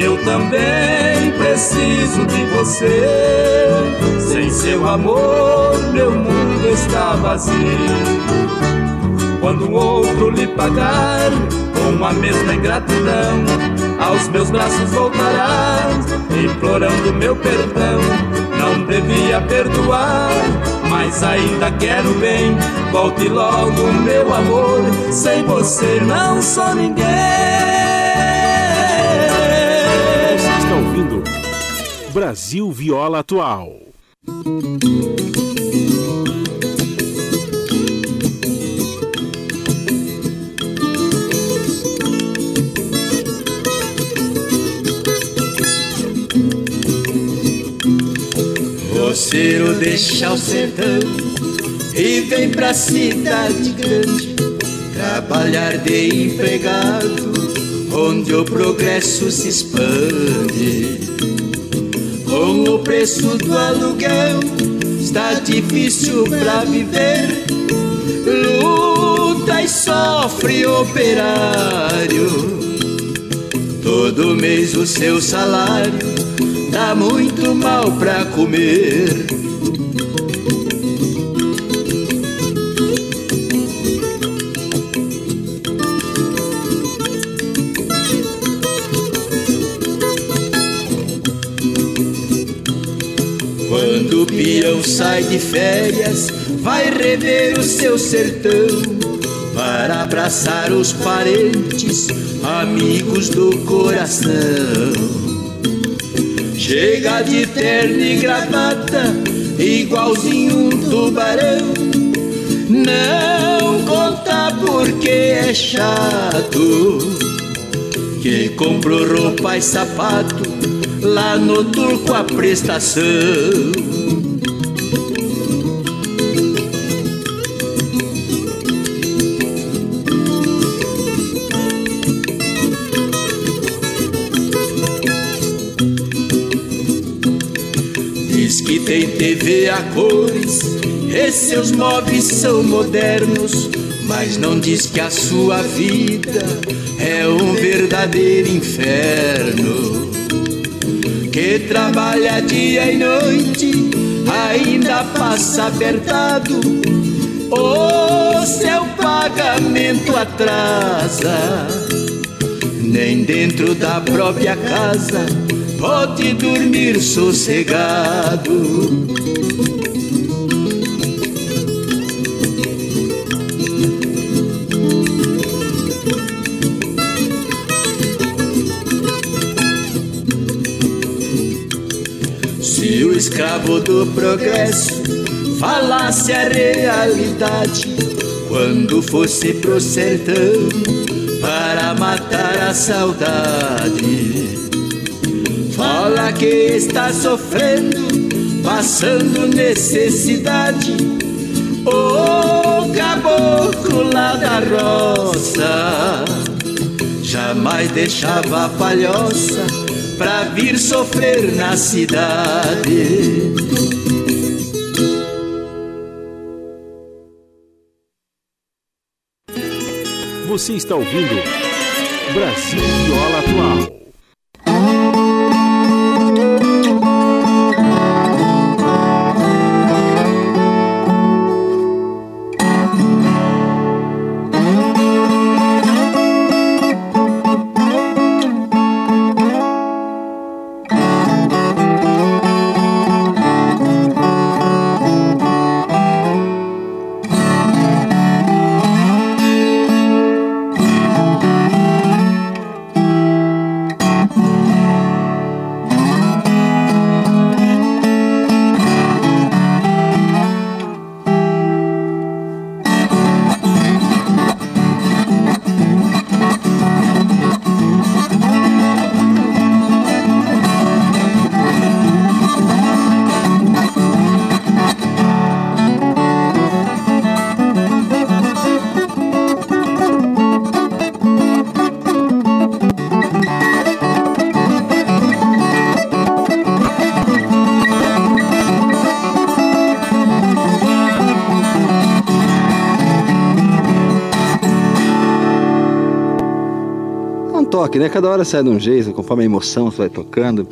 eu também preciso de você. Sem seu amor, meu mundo está vazio. Quando outro lhe pagar com a mesma ingratidão, aos meus braços voltarás, implorando meu perdão. Não devia perdoar, mas ainda quero bem. Volte logo, meu amor. Sem você não sou ninguém. Brasil Viola Atual. Você deixa o sertão e vem pra cidade grande trabalhar de empregado, onde o progresso se expande. Com o preço do aluguel está difícil pra viver. Luta e sofre operário. Todo mês o seu salário dá muito mal pra comer. Peão sai de férias, vai rever o seu sertão para abraçar os parentes, amigos do coração. Chega de terno e gravata, igualzinho um tubarão. Não conta porque é chato. Que comprou roupa e sapato lá no turco a prestação. Tem TV a cores e seus móveis são modernos, mas não diz que a sua vida é um verdadeiro inferno. Que trabalha dia e noite, ainda passa apertado, o seu pagamento atrasa. Nem dentro da própria casa pode dormir sossegado. Se o escravo do progresso falasse a realidade quando fosse pro sertão para matar a saudade Fala que está sofrendo, passando necessidade. O caboclo lá da roça jamais deixava a palhoça pra vir sofrer na cidade. Você está ouvindo Brasil Viola Atual. Toque, né? Cada hora sai de um jeito, conforme a emoção você vai tocando.